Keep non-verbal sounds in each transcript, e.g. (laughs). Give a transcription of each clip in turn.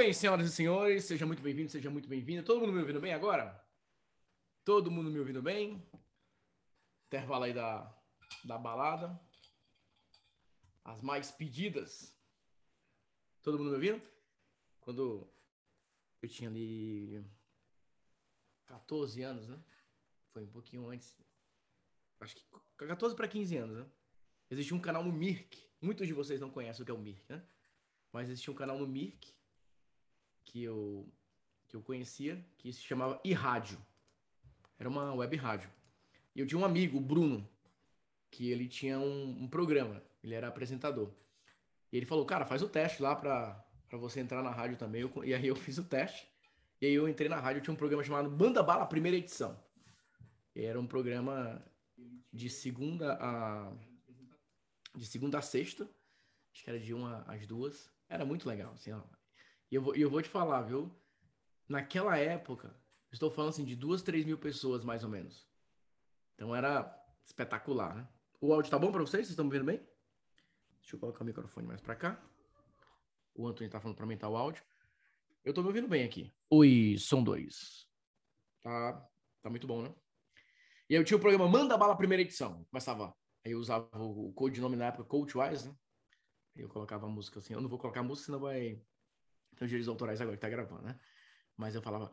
bem, senhoras e senhores, seja muito bem-vindo, seja muito bem-vinda. Todo mundo me ouvindo bem agora? Todo mundo me ouvindo bem? Intervalo aí da, da balada. As mais pedidas. Todo mundo me ouvindo? Quando eu tinha ali 14 anos, né? Foi um pouquinho antes. Acho que 14 para 15 anos, né? Existia um canal no Mirk. Muitos de vocês não conhecem o que é o Mirk, né? Mas existia um canal no Mirk que eu, que eu conhecia, que se chamava iRádio. Era uma web rádio. E eu tinha um amigo, o Bruno, que ele tinha um, um programa, ele era apresentador. E ele falou, cara, faz o teste lá pra, você entrar na rádio também. Eu, e aí eu (laughs) fiz o teste. E aí eu entrei na rádio, tinha um programa chamado Banda Bala, primeira edição. E era um programa de segunda a de segunda a sexta, acho que era de uma às duas. Era muito legal, assim, ó. E eu vou, eu vou te falar, viu? Naquela época, estou falando assim de duas, três mil pessoas, mais ou menos. Então era espetacular, né? O áudio tá bom para vocês? Vocês estão me vendo bem? Deixa eu colocar o microfone mais para cá. O Antônio tá falando para aumentar o áudio. Eu tô me ouvindo bem aqui. Oi, som 2. Tá, tá muito bom, né? E aí eu tinha o programa Manda Bala primeira edição. Começava, aí eu usava o codinome na época Coachwise, né? Eu colocava a música assim. Eu não vou colocar a música, senão vai tem os direitos autorais agora que tá gravando, né? Mas eu falava.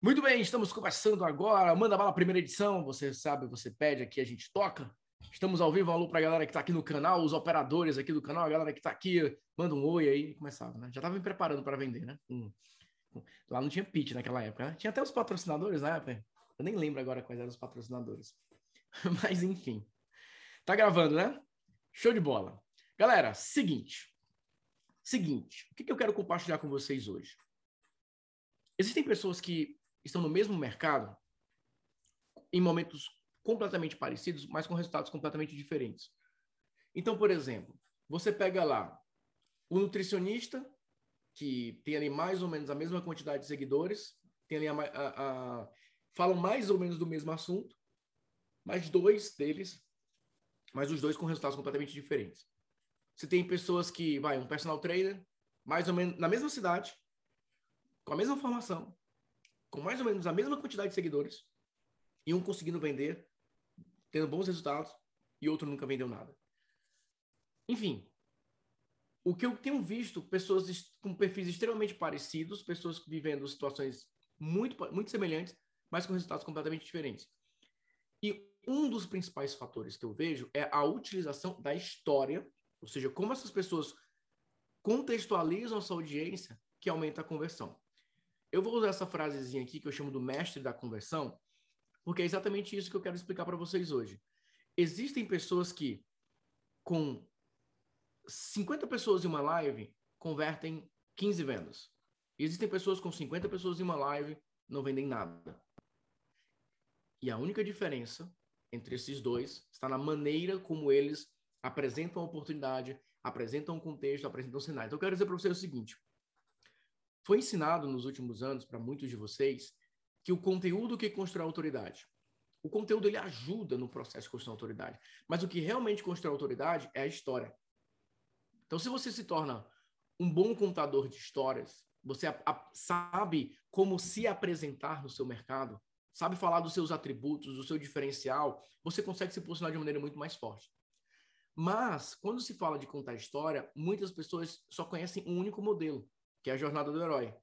Muito bem, estamos começando agora. Manda bala, primeira edição. Você sabe, você pede aqui, a gente toca. Estamos ao vivo, alô pra galera que tá aqui no canal, os operadores aqui do canal, a galera que tá aqui, manda um oi aí. Começava, né? Já tava me preparando para vender, né? Hum. Lá não tinha pitch naquela época, né? Tinha até os patrocinadores na época. Eu nem lembro agora quais eram os patrocinadores. (laughs) Mas enfim. Tá gravando, né? Show de bola. Galera, seguinte. Seguinte, o que, eu quero compartilhar com vocês hoje? Existem pessoas que estão no mesmo mercado em momentos completamente parecidos, mas com resultados completamente diferentes. Então, por exemplo, você pega lá o nutricionista, que tem ali mais ou menos a mesma quantidade de seguidores, tem ali a, a, a, falam mais ou menos do mesmo assunto, mas dois deles, mas os dois com resultados completamente diferentes. Você tem pessoas que, vai, um personal trainer, mais ou menos na mesma cidade, com a mesma formação, com mais ou menos a mesma quantidade de seguidores, e um conseguindo vender, tendo bons resultados, e outro nunca vendeu nada. Enfim, o que eu tenho visto, pessoas com perfis extremamente parecidos, pessoas vivendo situações muito, muito semelhantes, mas com resultados completamente diferentes. E um dos principais fatores que eu vejo é a utilização da história ou seja, como essas pessoas contextualizam a sua audiência que aumenta a conversão. Eu vou usar essa frasezinha aqui que eu chamo do mestre da conversão, porque é exatamente isso que eu quero explicar para vocês hoje. Existem pessoas que com 50 pessoas em uma live convertem 15 vendas. E existem pessoas com 50 pessoas em uma live não vendem nada. E a única diferença entre esses dois está na maneira como eles apresentam a oportunidade, apresentam um contexto, apresentam cenário. Então, eu quero dizer para você o seguinte: foi ensinado nos últimos anos para muitos de vocês que o conteúdo que constrói autoridade. O conteúdo ele ajuda no processo de construção da autoridade, mas o que realmente constrói autoridade é a história. Então, se você se torna um bom contador de histórias, você a, a, sabe como se apresentar no seu mercado, sabe falar dos seus atributos, do seu diferencial, você consegue se posicionar de maneira muito mais forte. Mas, quando se fala de contar história, muitas pessoas só conhecem um único modelo, que é a jornada do herói.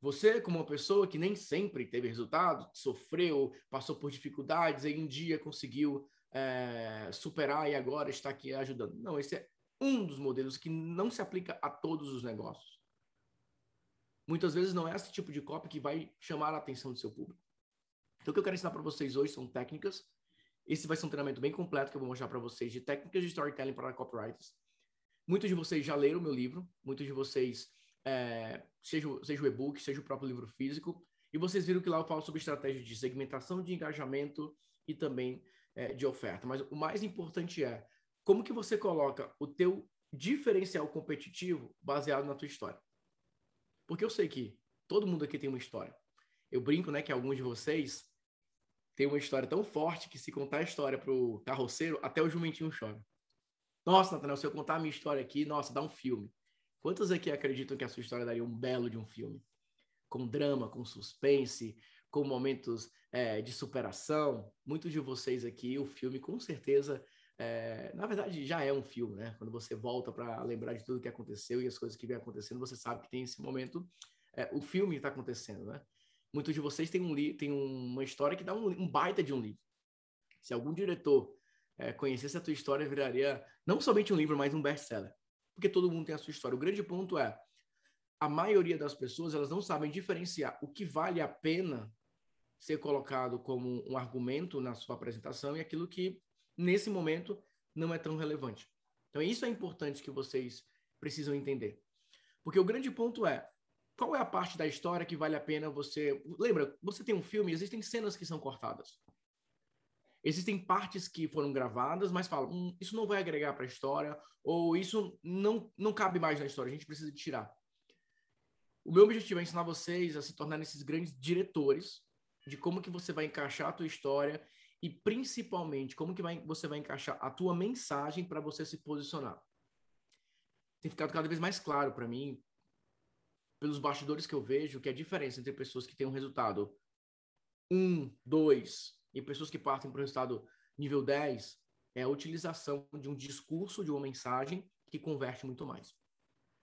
Você, como uma pessoa que nem sempre teve resultado, sofreu, passou por dificuldades, e um dia conseguiu é, superar e agora está aqui ajudando. Não, esse é um dos modelos que não se aplica a todos os negócios. Muitas vezes não é esse tipo de copy que vai chamar a atenção do seu público. Então, o que eu quero ensinar para vocês hoje são técnicas esse vai ser um treinamento bem completo que eu vou mostrar para vocês de técnicas de storytelling para copywriters. Muitos de vocês já leram o meu livro, muitos de vocês, é, seja, seja o e-book, seja o próprio livro físico, e vocês viram que lá eu falo sobre estratégias de segmentação, de engajamento e também é, de oferta. Mas o mais importante é como que você coloca o teu diferencial competitivo baseado na tua história. Porque eu sei que todo mundo aqui tem uma história. Eu brinco, né, que alguns de vocês tem uma história tão forte que se contar a história pro carroceiro, até o jumentinho chora. Nossa, Nathanael, se eu contar a minha história aqui, nossa, dá um filme. Quantos aqui acreditam que a sua história daria um belo de um filme? Com drama, com suspense, com momentos é, de superação. Muitos de vocês aqui, o filme com certeza, é, na verdade, já é um filme, né? Quando você volta para lembrar de tudo que aconteceu e as coisas que vem acontecendo, você sabe que tem esse momento, é, o filme está acontecendo, né? Muitos de vocês têm, um têm uma história que dá um, um baita de um livro. Se algum diretor é, conhecesse a tua história, viraria não somente um livro, mas um best-seller. Porque todo mundo tem a sua história. O grande ponto é, a maioria das pessoas, elas não sabem diferenciar o que vale a pena ser colocado como um argumento na sua apresentação e aquilo que, nesse momento, não é tão relevante. Então, isso é importante que vocês precisam entender. Porque o grande ponto é, qual é a parte da história que vale a pena você... Lembra, você tem um filme, existem cenas que são cortadas. Existem partes que foram gravadas, mas falam, hum, isso não vai agregar para a história, ou isso não, não cabe mais na história, a gente precisa tirar. O meu objetivo é ensinar vocês a se tornarem esses grandes diretores de como que você vai encaixar a tua história e principalmente como que vai, você vai encaixar a tua mensagem para você se posicionar. Tem ficado cada vez mais claro para mim, pelos bastidores que eu vejo, que a diferença entre pessoas que têm um resultado 1, 2, e pessoas que partem para o resultado nível 10 é a utilização de um discurso, de uma mensagem que converte muito mais.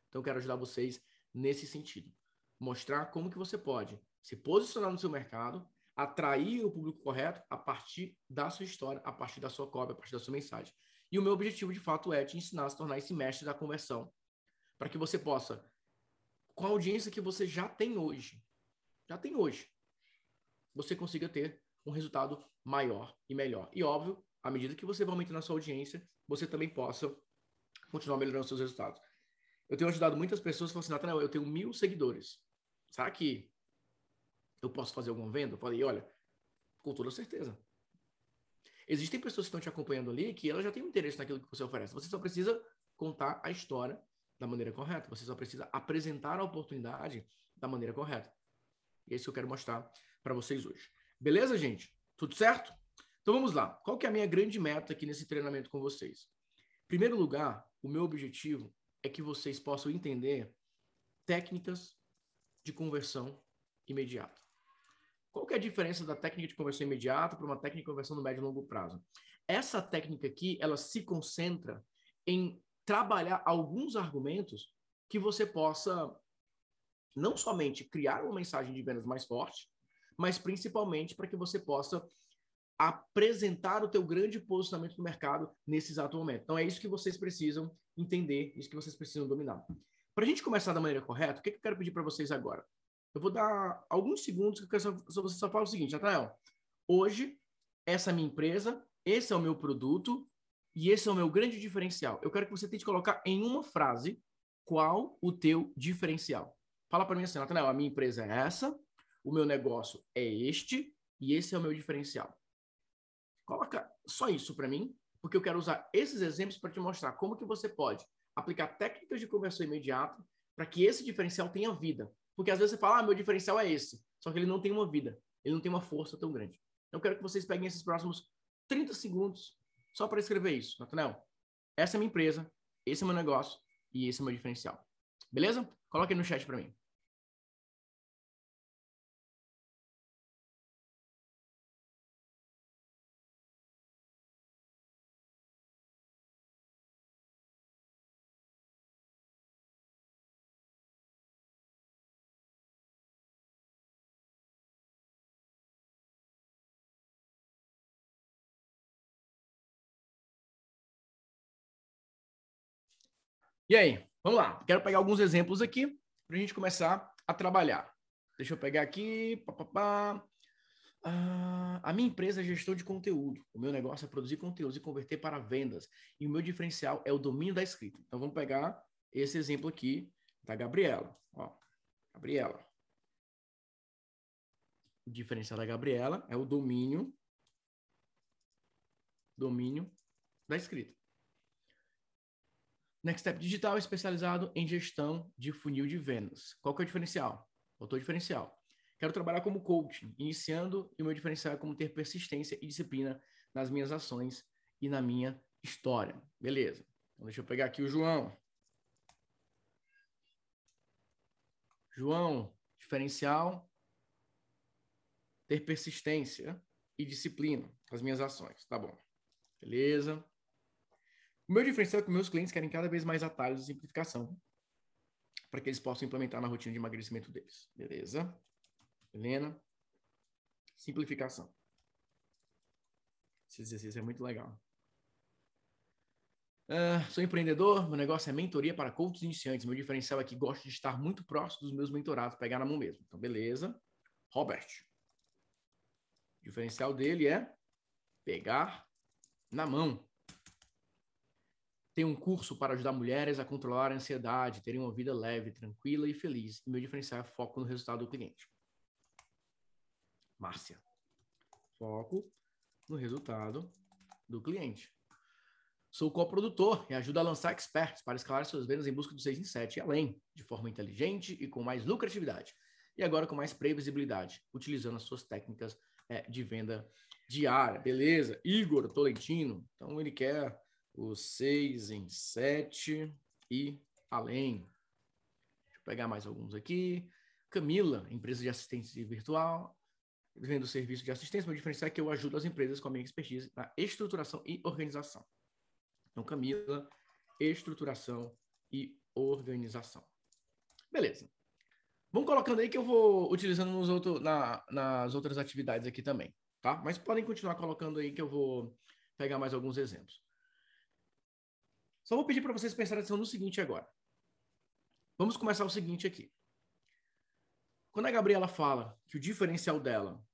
Então, eu quero ajudar vocês nesse sentido. Mostrar como que você pode se posicionar no seu mercado, atrair o público correto a partir da sua história, a partir da sua cópia, a partir da sua mensagem. E o meu objetivo, de fato, é te ensinar a se tornar esse mestre da conversão, para que você possa, com a audiência que você já tem hoje, já tem hoje, você consiga ter um resultado maior e melhor. E óbvio, à medida que você vai aumentando a sua audiência, você também possa continuar melhorando seus resultados. Eu tenho ajudado muitas pessoas que falam assim, Nathanael, eu tenho mil seguidores. Será que eu posso fazer alguma venda? Eu falei, olha, com toda certeza. Existem pessoas que estão te acompanhando ali que elas já têm interesse naquilo que você oferece. Você só precisa contar a história da maneira correta. Você só precisa apresentar a oportunidade da maneira correta. E é isso que eu quero mostrar para vocês hoje. Beleza, gente? Tudo certo? Então vamos lá. Qual que é a minha grande meta aqui nesse treinamento com vocês? Em primeiro lugar, o meu objetivo é que vocês possam entender técnicas de conversão imediata. Qual que é a diferença da técnica de conversão imediata para uma técnica de conversão no médio e longo prazo? Essa técnica aqui, ela se concentra em trabalhar alguns argumentos que você possa não somente criar uma mensagem de vendas mais forte, mas principalmente para que você possa apresentar o teu grande posicionamento no mercado nesse exato momento. Então é isso que vocês precisam entender, isso que vocês precisam dominar. Para a gente começar da maneira correta, o que, que eu quero pedir para vocês agora? Eu vou dar alguns segundos que eu quero só, você só fala o seguinte, Nathanael, hoje essa é a minha empresa, esse é o meu produto e esse é o meu grande diferencial. Eu quero que você tente colocar em uma frase qual o teu diferencial. Fala para mim assim, Nathanael, a minha empresa é essa, o meu negócio é este e esse é o meu diferencial. Coloca só isso para mim, porque eu quero usar esses exemplos para te mostrar como que você pode aplicar técnicas de conversão imediata para que esse diferencial tenha vida. Porque às vezes você fala, ah, meu diferencial é esse, só que ele não tem uma vida, ele não tem uma força tão grande. Então, eu quero que vocês peguem esses próximos 30 segundos só para escrever isso. Natanel, essa é minha empresa, esse é meu negócio e esse é meu diferencial. Beleza? Coloque aí no chat para mim. E aí, vamos lá. Quero pegar alguns exemplos aqui para a gente começar a trabalhar. Deixa eu pegar aqui. Pá, pá, pá. Ah, a minha empresa é gestão de conteúdo. O meu negócio é produzir conteúdos e converter para vendas. E o meu diferencial é o domínio da escrita. Então vamos pegar esse exemplo aqui da Gabriela. Ó, Gabriela. O diferencial da Gabriela é o domínio domínio da escrita. Next Step Digital é especializado em gestão de funil de vendas. Qual que é o diferencial? Faltou diferencial. Quero trabalhar como coach, iniciando e o meu diferencial é como ter persistência e disciplina nas minhas ações e na minha história. Beleza. Então, deixa eu pegar aqui o João. João, diferencial, ter persistência e disciplina com as minhas ações. Tá bom. Beleza. O meu diferencial é que meus clientes querem cada vez mais atalhos de simplificação para que eles possam implementar na rotina de emagrecimento deles. Beleza? Helena. Simplificação. Esse exercício é muito legal. Uh, sou empreendedor, meu negócio é mentoria para coaches iniciantes. Meu diferencial é que gosto de estar muito próximo dos meus mentorados, pegar na mão mesmo. Então, beleza. Robert. O diferencial dele é pegar na mão. Tem um curso para ajudar mulheres a controlar a ansiedade, terem uma vida leve, tranquila e feliz. E meu diferencial é foco no resultado do cliente. Márcia. Foco no resultado do cliente. Sou coprodutor e ajudo a lançar experts para escalar suas vendas em busca do 6 em 7 e além, de forma inteligente e com mais lucratividade. E agora com mais previsibilidade, utilizando as suas técnicas é, de venda diária. Beleza? Igor Tolentino. Então ele quer o 6 em 7 e além. Deixa eu pegar mais alguns aqui. Camila, empresa de assistência virtual. Vendo serviço de assistência, meu diferencial é que eu ajudo as empresas com a minha expertise na estruturação e organização. Então, Camila, estruturação e organização. Beleza. Vamos colocando aí que eu vou utilizando nos outro, na, nas outras atividades aqui também, tá? Mas podem continuar colocando aí que eu vou pegar mais alguns exemplos. Só vou pedir para vocês prestarem atenção no seguinte agora. Vamos começar o seguinte aqui. Quando a Gabriela fala que o diferencial dela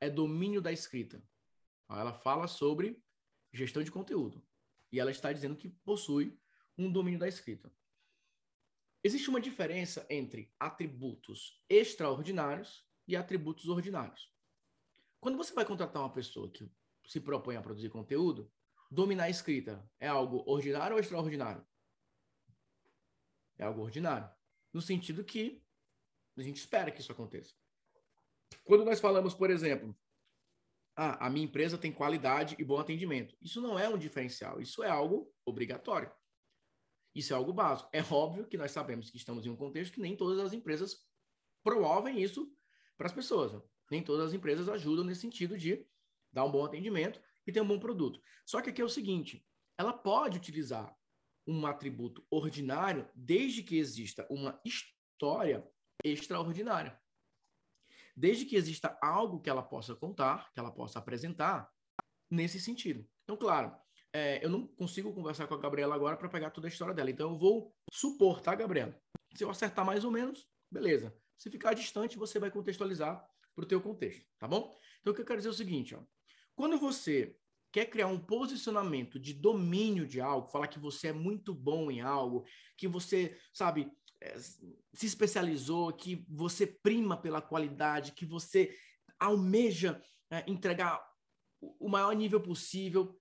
é domínio da escrita, ela fala sobre gestão de conteúdo. E ela está dizendo que possui um domínio da escrita. Existe uma diferença entre atributos extraordinários e atributos ordinários. Quando você vai contratar uma pessoa que se propõe a produzir conteúdo, dominar a escrita é algo ordinário ou extraordinário? É algo ordinário. No sentido que a gente espera que isso aconteça. Quando nós falamos, por exemplo, ah, a minha empresa tem qualidade e bom atendimento. Isso não é um diferencial, isso é algo obrigatório. Isso é algo básico. É óbvio que nós sabemos que estamos em um contexto que nem todas as empresas promovem isso para as pessoas. Nem todas as empresas ajudam nesse sentido de dar um bom atendimento e ter um bom produto. Só que aqui é o seguinte: ela pode utilizar um atributo ordinário desde que exista uma história extraordinária desde que exista algo que ela possa contar, que ela possa apresentar nesse sentido. Então, claro, é, eu não consigo conversar com a Gabriela agora para pegar toda a história dela. Então, eu vou supor, tá, Gabriela? Se eu acertar mais ou menos, beleza. Se ficar distante, você vai contextualizar para o teu contexto, tá bom? Então, o que eu quero dizer é o seguinte, ó. Quando você quer criar um posicionamento de domínio de algo, falar que você é muito bom em algo, que você, sabe, é, se especializou, que você prima pela qualidade, que você almeja é, entregar o maior nível possível.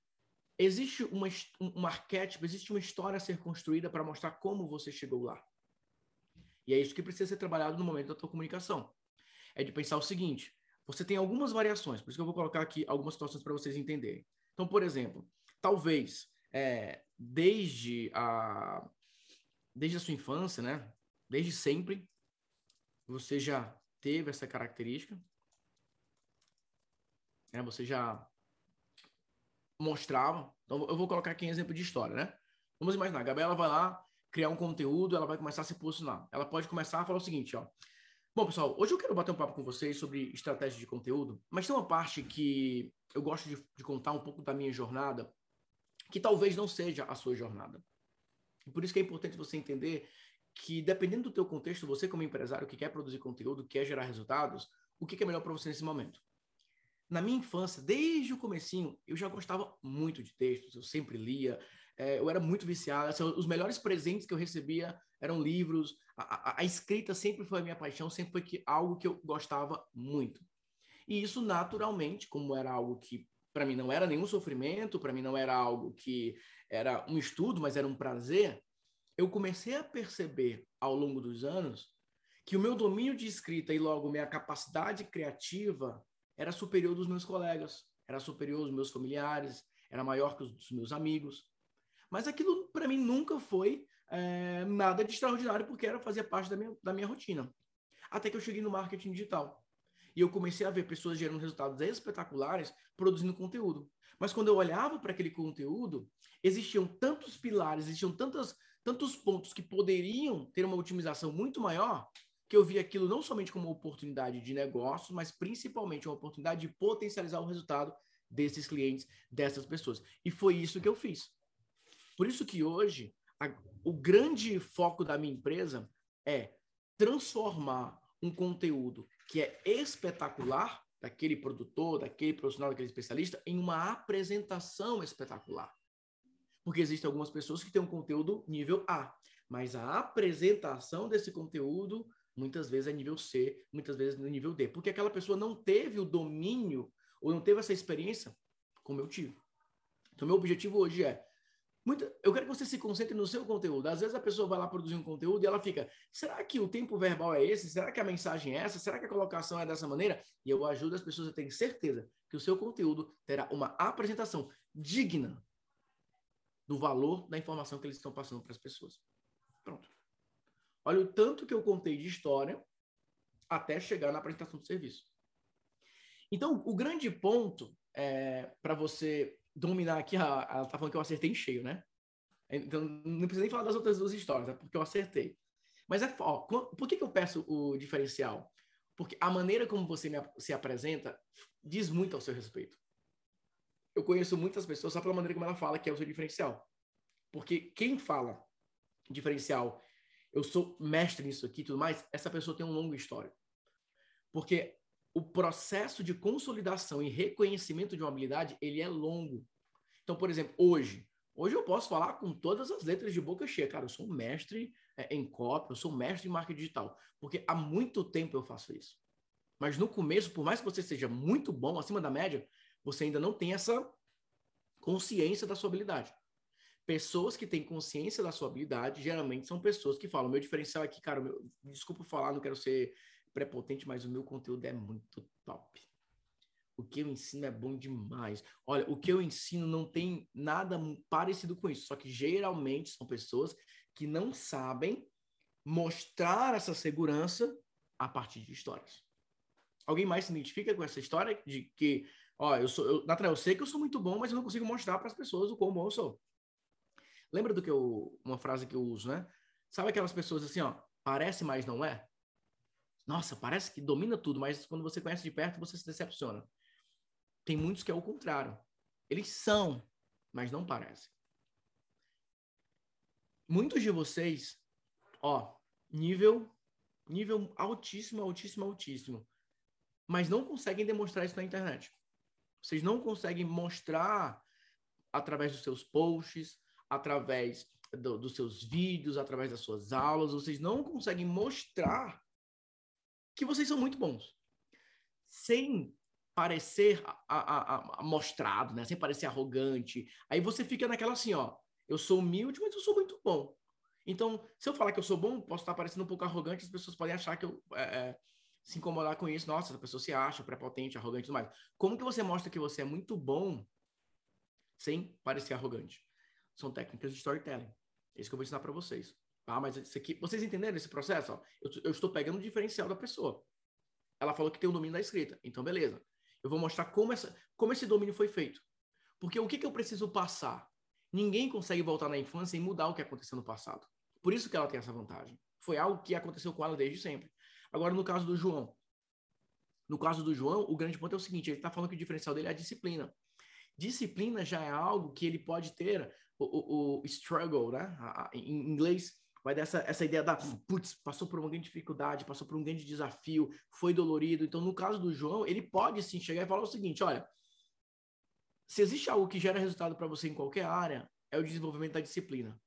Existe uma, um arquétipo, existe uma história a ser construída para mostrar como você chegou lá. E é isso que precisa ser trabalhado no momento da tua comunicação. É de pensar o seguinte: você tem algumas variações, por isso que eu vou colocar aqui algumas situações para vocês entenderem. Então, por exemplo, talvez é, desde a desde a sua infância, né? Desde sempre, você já teve essa característica. Né? Você já mostrava. Então, eu vou colocar aqui um exemplo de história, né? Vamos imaginar, a Gabriela vai lá criar um conteúdo, ela vai começar a se posicionar. Ela pode começar a falar o seguinte, ó. Bom, pessoal, hoje eu quero bater um papo com vocês sobre estratégia de conteúdo, mas tem uma parte que eu gosto de, de contar um pouco da minha jornada, que talvez não seja a sua jornada. E por isso que é importante você entender que, dependendo do teu contexto, você como empresário que quer produzir conteúdo, quer gerar resultados, o que é melhor para você nesse momento? Na minha infância, desde o comecinho, eu já gostava muito de textos, eu sempre lia, é, eu era muito viciado, assim, os melhores presentes que eu recebia eram livros, a, a, a escrita sempre foi a minha paixão, sempre foi que, algo que eu gostava muito. E isso, naturalmente, como era algo que para mim não era nenhum sofrimento, para mim não era algo que era um estudo, mas era um prazer, eu comecei a perceber ao longo dos anos que o meu domínio de escrita e logo minha capacidade criativa era superior dos meus colegas, era superior aos meus familiares, era maior que os dos meus amigos. Mas aquilo para mim nunca foi é, nada de extraordinário porque era fazia parte da minha, da minha rotina. Até que eu cheguei no marketing digital. E eu comecei a ver pessoas gerando resultados espetaculares produzindo conteúdo. Mas quando eu olhava para aquele conteúdo, existiam tantos pilares, existiam tantas, tantos pontos que poderiam ter uma otimização muito maior, que eu vi aquilo não somente como uma oportunidade de negócio, mas principalmente uma oportunidade de potencializar o resultado desses clientes, dessas pessoas. E foi isso que eu fiz. Por isso que hoje a, o grande foco da minha empresa é transformar um conteúdo que é espetacular daquele produtor, daquele profissional, daquele especialista em uma apresentação espetacular. Porque existem algumas pessoas que têm um conteúdo nível A, mas a apresentação desse conteúdo muitas vezes é nível C, muitas vezes é nível D, porque aquela pessoa não teve o domínio ou não teve essa experiência como eu tive. Então, meu objetivo hoje é muito, eu quero que você se concentre no seu conteúdo. Às vezes a pessoa vai lá produzir um conteúdo e ela fica: será que o tempo verbal é esse? Será que a mensagem é essa? Será que a colocação é dessa maneira? E eu ajudo as pessoas a terem certeza que o seu conteúdo terá uma apresentação digna do valor da informação que eles estão passando para as pessoas. Pronto. Olha o tanto que eu contei de história até chegar na apresentação do serviço. Então, o grande ponto é, para você dominar aqui, ela tá falando que eu acertei em cheio, né? Então, não precisa nem falar das outras duas histórias, é porque eu acertei. Mas é, ó, por que, que eu peço o diferencial? Porque a maneira como você me, se apresenta diz muito ao seu respeito. Eu conheço muitas pessoas só pela maneira como ela fala que é o seu diferencial. Porque quem fala diferencial eu sou mestre nisso aqui e tudo mais, essa pessoa tem um longo histórico. Porque o processo de consolidação e reconhecimento de uma habilidade, ele é longo. Então, por exemplo, hoje, hoje eu posso falar com todas as letras de boca cheia. Cara, eu sou um mestre é, em copy, eu sou um mestre em marketing digital. Porque há muito tempo eu faço isso. Mas no começo, por mais que você seja muito bom, acima da média, você ainda não tem essa consciência da sua habilidade. Pessoas que têm consciência da sua habilidade geralmente são pessoas que falam: meu diferencial aqui, cara, meu, desculpa falar, não quero ser prepotente, mas o meu conteúdo é muito top. O que eu ensino é bom demais. Olha, o que eu ensino não tem nada parecido com isso, só que geralmente são pessoas que não sabem mostrar essa segurança a partir de histórias. Alguém mais se identifica com essa história de que, ó, eu sou, eu, eu sei que eu sou muito bom, mas eu não consigo mostrar para as pessoas o quão bom eu sou. Lembra do que eu, uma frase que eu uso, né? Sabe aquelas pessoas assim, ó, parece, mas não é? Nossa, parece que domina tudo, mas quando você conhece de perto, você se decepciona. Tem muitos que é o contrário. Eles são, mas não parecem. Muitos de vocês, ó, nível nível altíssimo, altíssimo, altíssimo, mas não conseguem demonstrar isso na internet. Vocês não conseguem mostrar através dos seus posts, através do, dos seus vídeos, através das suas aulas, vocês não conseguem mostrar que vocês são muito bons. Sem parecer a, a, a, mostrado, né? Sem parecer arrogante. Aí você fica naquela assim, ó. Eu sou humilde, mas eu sou muito bom. Então, se eu falar que eu sou bom, posso estar parecendo um pouco arrogante, as pessoas podem achar que eu é, é, se incomodar com isso. Nossa, essa pessoa se acha prepotente, arrogante e tudo mais. Como que você mostra que você é muito bom sem parecer arrogante? são técnicas de storytelling. É isso que eu vou ensinar para vocês. Ah, mas isso aqui, vocês entenderam esse processo? Ó, eu, eu, estou pegando o diferencial da pessoa. Ela falou que tem o um domínio da escrita. Então, beleza. Eu vou mostrar como, essa, como esse domínio foi feito. Porque o que, que eu preciso passar? Ninguém consegue voltar na infância e mudar o que aconteceu no passado. Por isso que ela tem essa vantagem. Foi algo que aconteceu com ela desde sempre. Agora, no caso do João. No caso do João, o grande ponto é o seguinte: ele está falando que o diferencial dele é a disciplina. Disciplina já é algo que ele pode ter o, o, o struggle, né? em inglês, vai dessa essa ideia da, putz, passou por uma grande dificuldade, passou por um grande desafio, foi dolorido. Então, no caso do João, ele pode sim chegar e falar o seguinte: olha, se existe algo que gera resultado para você em qualquer área, é o desenvolvimento da disciplina.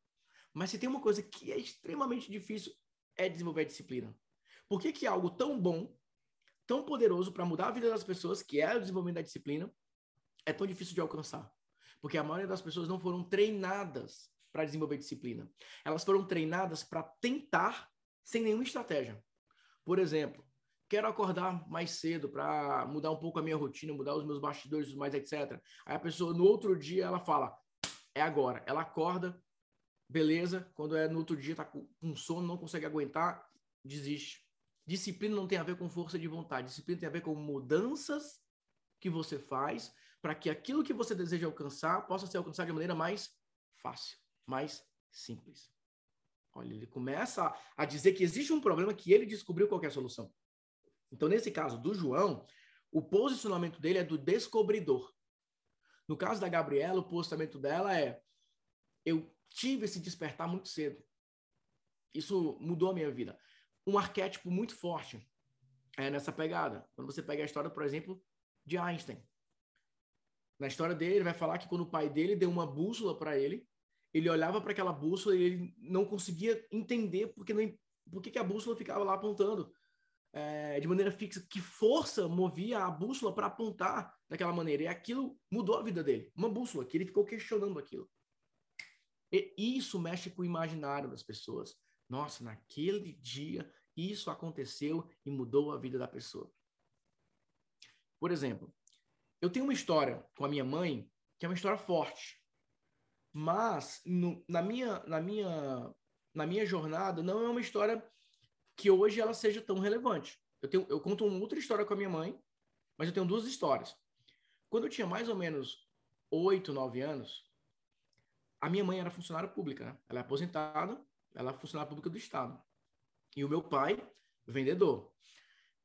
Mas se tem uma coisa que é extremamente difícil, é desenvolver a disciplina. Por que, que algo tão bom, tão poderoso para mudar a vida das pessoas, que é o desenvolvimento da disciplina, é tão difícil de alcançar? Porque a maioria das pessoas não foram treinadas para desenvolver disciplina. Elas foram treinadas para tentar sem nenhuma estratégia. Por exemplo, quero acordar mais cedo para mudar um pouco a minha rotina, mudar os meus bastidores, mais etc. Aí a pessoa no outro dia ela fala: "É agora". Ela acorda, beleza, quando é no outro dia tá com sono, não consegue aguentar, desiste. Disciplina não tem a ver com força de vontade. Disciplina tem a ver com mudanças que você faz para que aquilo que você deseja alcançar possa ser alcançado de maneira mais fácil, mais simples. Olha, ele começa a dizer que existe um problema que ele descobriu qual é solução. Então, nesse caso do João, o posicionamento dele é do descobridor. No caso da Gabriela, o posicionamento dela é: eu tive esse despertar muito cedo. Isso mudou a minha vida. Um arquétipo muito forte é nessa pegada. Quando você pega a história, por exemplo, de Einstein. Na história dele, ele vai falar que quando o pai dele deu uma bússola para ele, ele olhava para aquela bússola e ele não conseguia entender porque não, por que, a bússola ficava lá apontando é, de maneira fixa. Que força movia a bússola para apontar daquela maneira? E aquilo mudou a vida dele. Uma bússola, que ele ficou questionando aquilo. E isso mexe com o imaginário das pessoas. Nossa, naquele dia isso aconteceu e mudou a vida da pessoa. Por exemplo, eu tenho uma história com a minha mãe que é uma história forte. Mas no, na minha na minha na minha jornada não é uma história que hoje ela seja tão relevante. Eu tenho eu conto uma outra história com a minha mãe, mas eu tenho duas histórias. Quando eu tinha mais ou menos oito, nove anos, a minha mãe era funcionária pública, né? Ela é aposentada, ela é funcionária pública do Estado. E o meu pai, vendedor.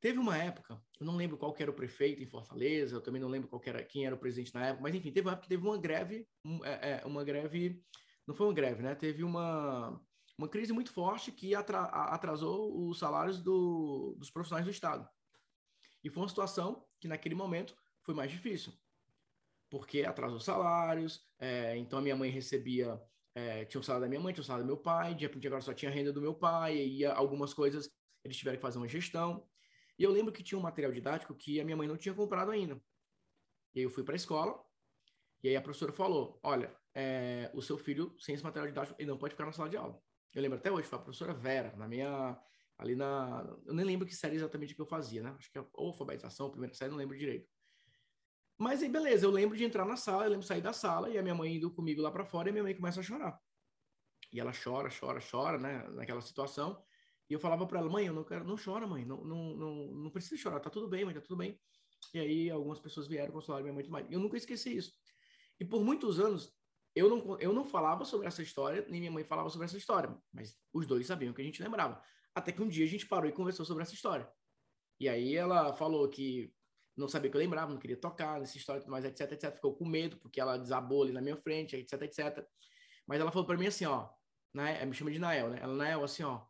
Teve uma época, eu não lembro qual era o prefeito em Fortaleza, eu também não lembro qual era, quem era o presidente na época, mas enfim, teve uma época que teve uma greve, é, é, uma greve, não foi uma greve, né? Teve uma, uma crise muito forte que atrasou os salários do, dos profissionais do Estado. E foi uma situação que naquele momento foi mais difícil porque atrasou salários, é, então a minha mãe recebia, é, tinha o salário da minha mãe, tinha o salário do meu pai, de repente agora só tinha renda do meu pai, e algumas coisas eles tiveram que fazer uma gestão. E eu lembro que tinha um material didático que a minha mãe não tinha comprado ainda. E aí eu fui para a escola, e aí a professora falou: Olha, é, o seu filho, sem esse material didático, ele não pode ficar na sala de aula. Eu lembro até hoje, foi a professora Vera, na minha. Ali na. Eu nem lembro que série exatamente que eu fazia, né? Acho que é alfabetização, primeira série, não lembro direito. Mas aí, beleza, eu lembro de entrar na sala, eu lembro de sair da sala e a minha mãe indo comigo lá para fora e a minha mãe começa a chorar. E ela chora, chora, chora, né, naquela situação. E eu falava para ela, mãe, eu não quero, não chora, mãe, não, não, não, não precisa chorar, tá tudo bem, mãe, tá tudo bem. E aí algumas pessoas vieram consolar minha mãe e mais. Eu nunca esqueci isso. E por muitos anos eu não, eu não falava sobre essa história, nem minha mãe falava sobre essa história, mas os dois sabiam que a gente lembrava. Até que um dia a gente parou e conversou sobre essa história. E aí ela falou que não sabia que eu lembrava, não queria tocar nessa história, mas etc, etc. Ficou com medo, porque ela desabou ali na minha frente, etc, etc. Mas ela falou para mim assim, ó, né, me chama de Nael, né? Ela, Nael, assim, ó,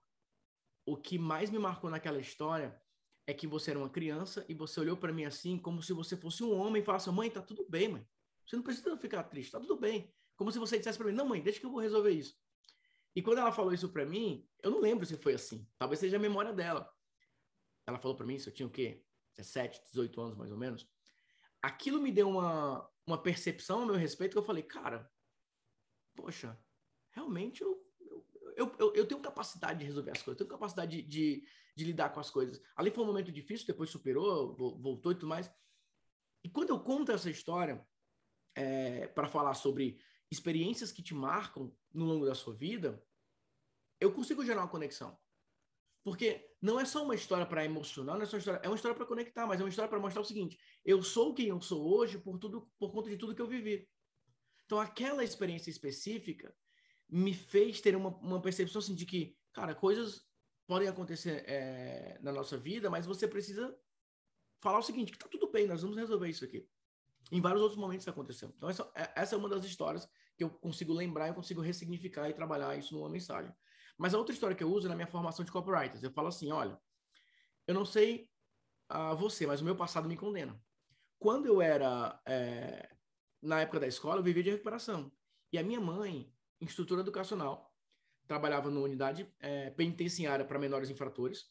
o que mais me marcou naquela história é que você era uma criança e você olhou para mim assim, como se você fosse um homem e falasse, mãe, tá tudo bem, mãe. Você não precisa ficar triste, tá tudo bem. Como se você dissesse para mim, não, mãe, deixa que eu vou resolver isso. E quando ela falou isso para mim, eu não lembro se foi assim. Talvez seja a memória dela. Ela falou para mim, se eu tinha o quê? 17, 18 anos mais ou menos, aquilo me deu uma, uma percepção a meu respeito que eu falei, cara, poxa, realmente eu, eu, eu, eu tenho capacidade de resolver as coisas, tenho capacidade de, de, de, lidar com as coisas. Ali foi um momento difícil, depois superou, voltou e tudo mais. E quando eu conto essa história é, para falar sobre experiências que te marcam no longo da sua vida, eu consigo gerar uma conexão. Porque não é só uma história para emocionar, não é só uma história, é uma história para conectar, mas é uma história para mostrar o seguinte: eu sou quem eu sou hoje por tudo, por conta de tudo que eu vivi. Então, aquela experiência específica me fez ter uma, uma percepção assim de que, cara, coisas podem acontecer é, na nossa vida, mas você precisa falar o seguinte: que tá tudo bem, nós vamos resolver isso aqui. Em vários outros momentos aconteceu. Então, essa, é, essa é uma das histórias que eu consigo lembrar, eu consigo ressignificar e trabalhar isso numa mensagem. Mas a outra história que eu uso é na minha formação de copywriters, eu falo assim, olha, eu não sei uh, você, mas o meu passado me condena. Quando eu era, é, na época da escola, eu vivia de recuperação. E a minha mãe, instrutora educacional, trabalhava numa unidade é, penitenciária para menores infratores.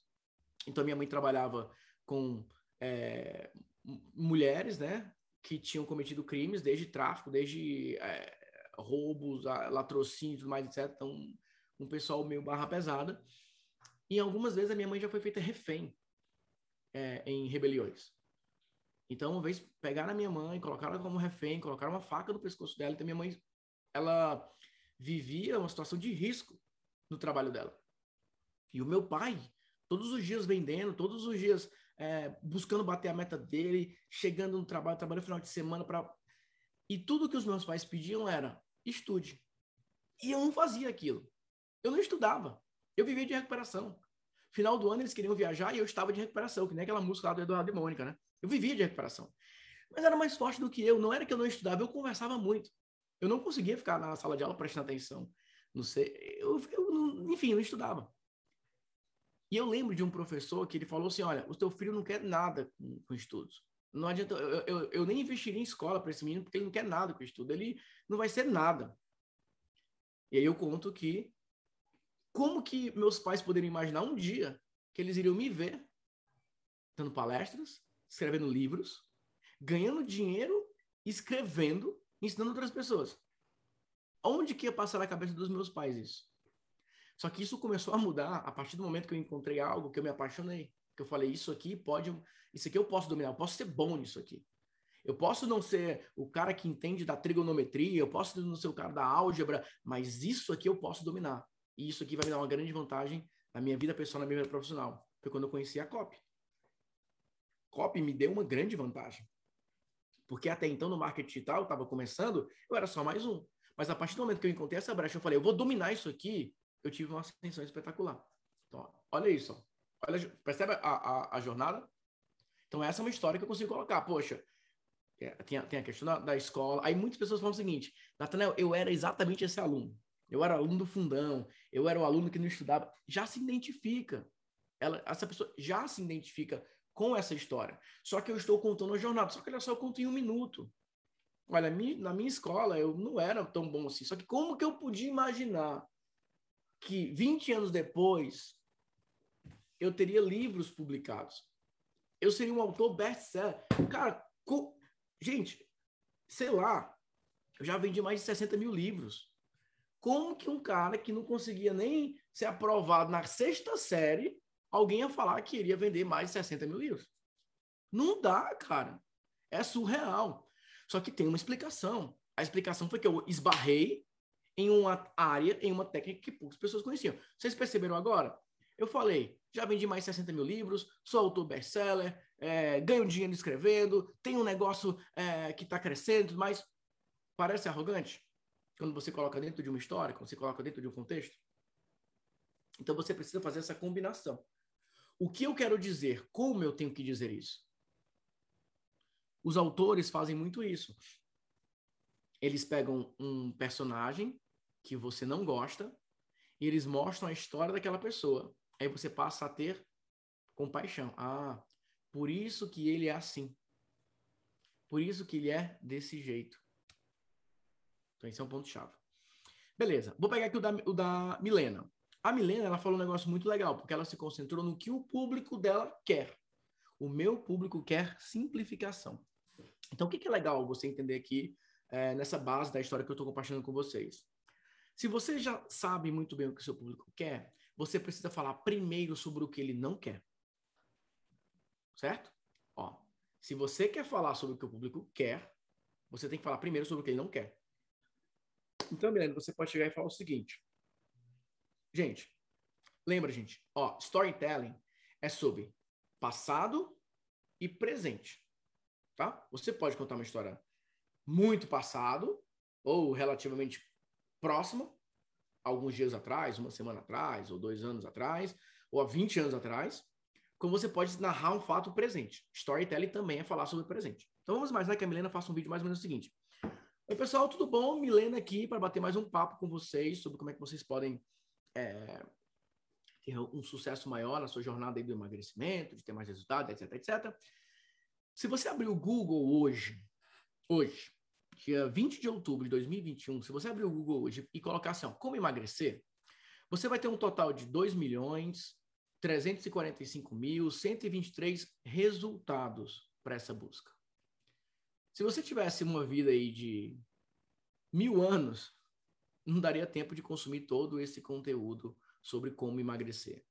Então, minha mãe trabalhava com é, mulheres, né, que tinham cometido crimes, desde tráfico, desde é, roubos, latrocínio e tudo mais, etc. Então, um pessoal meio barra pesada. E algumas vezes a minha mãe já foi feita refém é, em rebeliões. Então, uma vez pegaram a minha mãe, colocaram ela como refém, colocaram uma faca no pescoço dela. Então, minha mãe, ela vivia uma situação de risco no trabalho dela. E o meu pai, todos os dias vendendo, todos os dias é, buscando bater a meta dele, chegando no trabalho, trabalhando no final de semana para e tudo que os meus pais pediam era estude. E eu não fazia aquilo. Eu não estudava. Eu vivia de recuperação. Final do ano eles queriam viajar e eu estava de recuperação, que nem aquela música lá do Eduardo e Mônica, né? Eu vivia de recuperação. Mas era mais forte do que eu. Não era que eu não estudava, eu conversava muito. Eu não conseguia ficar na sala de aula prestando atenção. Não sei. Eu, eu, enfim, eu estudava. E eu lembro de um professor que ele falou assim: olha, o teu filho não quer nada com, com estudos. Não adianta, eu, eu, eu nem investiria em escola para esse menino, porque ele não quer nada com estudo. Ele não vai ser nada. E aí eu conto que como que meus pais poderiam imaginar um dia que eles iriam me ver dando palestras, escrevendo livros, ganhando dinheiro, escrevendo, ensinando outras pessoas. Onde que ia passar na cabeça dos meus pais isso? Só que isso começou a mudar a partir do momento que eu encontrei algo que eu me apaixonei. Que eu falei, isso aqui pode, isso aqui eu posso dominar, eu posso ser bom nisso aqui. Eu posso não ser o cara que entende da trigonometria, eu posso não ser o cara da álgebra, mas isso aqui eu posso dominar. E isso aqui vai me dar uma grande vantagem na minha vida pessoal, na minha vida profissional. Foi quando eu conheci a COP. COP me deu uma grande vantagem. Porque até então, no marketing digital, estava começando, eu era só mais um. Mas a partir do momento que eu encontrei essa brecha, eu falei, eu vou dominar isso aqui, eu tive uma ascensão espetacular. Então, olha isso. Olha, percebe a, a, a, jornada? Então, essa é uma história que eu consigo colocar. Poxa, é, tem, a, tem a questão da, da, escola. Aí muitas pessoas falam o seguinte: Natanel, eu era exatamente esse aluno. Eu era aluno do fundão, eu era o aluno que não estudava. Já se identifica. Ela, essa pessoa já se identifica com essa história. Só que eu estou contando a jornada. Só que olha só, eu conto em um minuto. Olha, na minha escola eu não era tão bom assim. Só que como que eu podia imaginar que 20 anos depois eu teria livros publicados? Eu seria um autor best-seller. Cara, com... gente, sei lá, eu já vendi mais de 60 mil livros. Como que um cara que não conseguia nem ser aprovado na sexta série, alguém ia falar que iria vender mais de 60 mil livros? Não dá, cara. É surreal. Só que tem uma explicação. A explicação foi que eu esbarrei em uma área, em uma técnica que poucas pessoas conheciam. Vocês perceberam agora? Eu falei, já vendi mais de 60 mil livros, sou autor best-seller, é, ganho dinheiro escrevendo, tenho um negócio é, que está crescendo, mas parece arrogante? quando você coloca dentro de uma história, quando você coloca dentro de um contexto. Então você precisa fazer essa combinação. O que eu quero dizer? Como eu tenho que dizer isso? Os autores fazem muito isso. Eles pegam um personagem que você não gosta e eles mostram a história daquela pessoa. Aí você passa a ter compaixão. Ah, por isso que ele é assim. Por isso que ele é desse jeito. Então, esse é um ponto-chave. Beleza, vou pegar aqui o da, o da Milena. A Milena, ela falou um negócio muito legal, porque ela se concentrou no que o público dela quer. O meu público quer simplificação. Então, o que, é legal você entender aqui é, nessa base da história que eu estou compartilhando com vocês? Se você já sabe muito bem o que seu público quer, você precisa falar primeiro sobre o que ele não quer. Certo? Ó, se você quer falar sobre o que o público quer, você tem que falar primeiro sobre o que ele não quer. Então, Milena, você pode chegar e falar o seguinte. Gente, lembra, gente, ó, storytelling é sobre passado e presente, tá? Você pode contar uma história muito passado ou relativamente próxima, alguns dias atrás, uma semana atrás, ou dois anos atrás, ou há 20 anos atrás, como você pode narrar um fato presente. Storytelling também é falar sobre o presente. Então vamos imaginar que a Milena faça um vídeo mais ou menos o seguinte. Oi, pessoal, tudo bom? Milena aqui para bater mais um papo com vocês sobre como é que vocês podem é, ter um sucesso maior na sua jornada do emagrecimento, de ter mais resultados, etc, etc. Se você abrir o Google hoje, hoje, dia 20 de outubro de 2021, se você abrir o Google hoje e colocar assim, ó, como emagrecer, você vai ter um total de 2 milhões 345 mil 123 resultados para essa busca. Se você tivesse uma vida aí de mil anos, não daria tempo de consumir todo esse conteúdo sobre como emagrecer.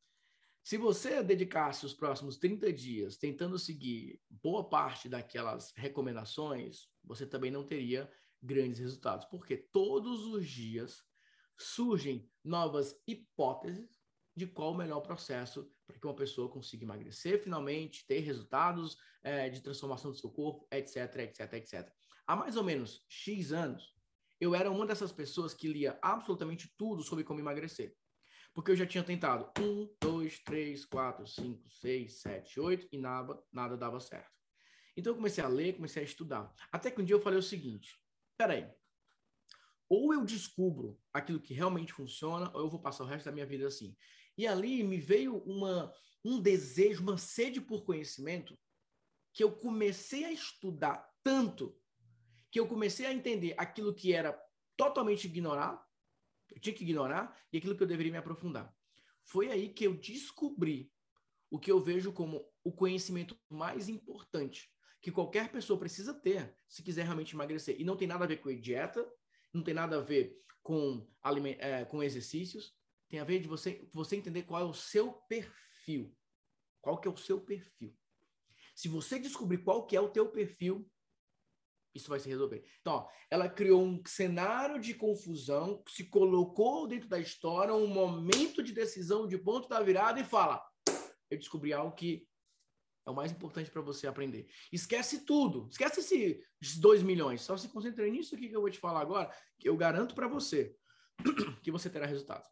Se você dedicasse os próximos 30 dias tentando seguir boa parte daquelas recomendações, você também não teria grandes resultados, porque todos os dias surgem novas hipóteses, de qual o melhor processo para que uma pessoa consiga emagrecer finalmente, ter resultados é, de transformação do seu corpo, etc, etc, etc. Há mais ou menos X anos, eu era uma dessas pessoas que lia absolutamente tudo sobre como emagrecer. Porque eu já tinha tentado um, dois, três, quatro, cinco, seis, sete, oito e nada, nada dava certo. Então eu comecei a ler, comecei a estudar. Até que um dia eu falei o seguinte: peraí, ou eu descubro aquilo que realmente funciona, ou eu vou passar o resto da minha vida assim. E ali me veio uma, um desejo, uma sede por conhecimento, que eu comecei a estudar tanto, que eu comecei a entender aquilo que era totalmente ignorado, eu tinha que ignorar, e aquilo que eu deveria me aprofundar. Foi aí que eu descobri o que eu vejo como o conhecimento mais importante que qualquer pessoa precisa ter se quiser realmente emagrecer. E não tem nada a ver com dieta, não tem nada a ver com, é, com exercícios, tem a ver de você, você entender qual é o seu perfil. Qual que é o seu perfil. Se você descobrir qual que é o teu perfil, isso vai se resolver. Então, ó, ela criou um cenário de confusão, se colocou dentro da história, um momento de decisão, de ponto da virada e fala: eu descobri algo que é o mais importante para você aprender. Esquece tudo. Esquece esses 2 milhões. Só se concentre nisso aqui que eu vou te falar agora, que eu garanto para você (clears throat) que você terá resultado.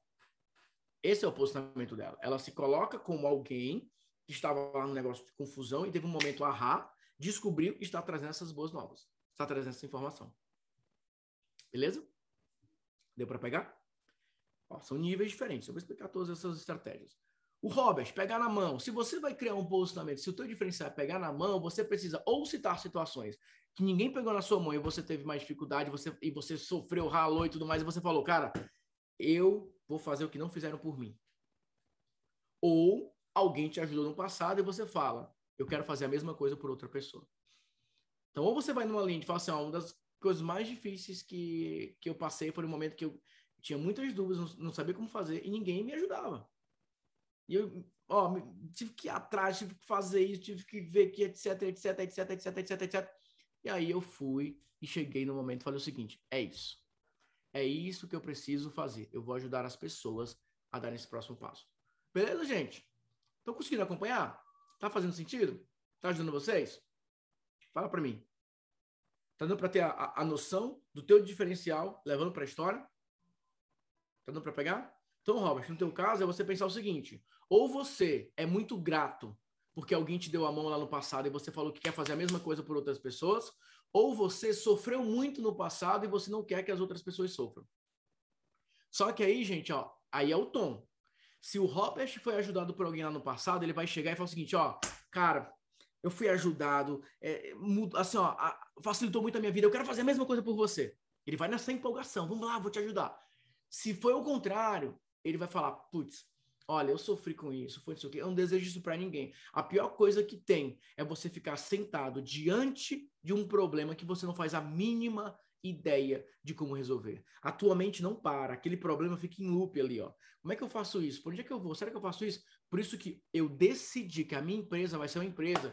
Esse é o posicionamento dela. Ela se coloca como alguém que estava lá no negócio de confusão e teve um momento ahá, descobriu e está trazendo essas boas novas. Está trazendo essa informação. Beleza? Deu para pegar? Ó, são níveis diferentes. Eu vou explicar todas essas estratégias. O Robert, pegar na mão. Se você vai criar um posicionamento, se o teu diferencial é pegar na mão, você precisa ou citar situações que ninguém pegou na sua mão e você teve mais dificuldade, você, e você sofreu, ralou e tudo mais, e você falou, cara, eu vou fazer o que não fizeram por mim. Ou alguém te ajudou no passado e você fala, eu quero fazer a mesma coisa por outra pessoa. Então, ou você vai numa linha e fala assim, ó, uma das coisas mais difíceis que, que eu passei foi um momento que eu tinha muitas dúvidas, não, não sabia como fazer e ninguém me ajudava. E eu, ó, tive que ir atrás, tive que fazer isso, tive que ver que etc, etc, etc, etc, etc, etc. E aí eu fui e cheguei no momento e falei o seguinte: é isso. É isso que eu preciso fazer. Eu vou ajudar as pessoas a dar esse próximo passo. Beleza, gente? Estão conseguindo acompanhar? Tá fazendo sentido? Tá ajudando vocês? Fala para mim. Tá dando para ter a, a, noção do teu diferencial, levando para a história? Tá dando para pegar? Então, Robert, no teu caso é você pensar o seguinte: ou você é muito grato porque alguém te deu a mão lá no passado e você falou que quer fazer a mesma coisa por outras pessoas, ou você sofreu muito no passado e você não quer que as outras pessoas sofram. Só que aí, gente, ó, aí é o tom. Se o Robert foi ajudado por alguém lá no passado, ele vai chegar e falar o seguinte, ó, cara, eu fui ajudado, é, assim, ó, facilitou muito a minha vida, eu quero fazer a mesma coisa por você. Ele vai nessa empolgação, vamos lá, vou te ajudar. Se foi o contrário, ele vai falar, putz, olha, eu sofri com isso, foi isso aqui, eu não desejo isso para ninguém. A pior coisa que tem é você ficar sentado diante de um problema que você não faz a mínima ideia de como resolver. A tua mente não para, aquele problema fica em loop ali, ó. Como é que eu faço isso? Por onde é que eu vou? Será que eu faço isso? Por isso que eu decidi que a minha empresa vai ser uma empresa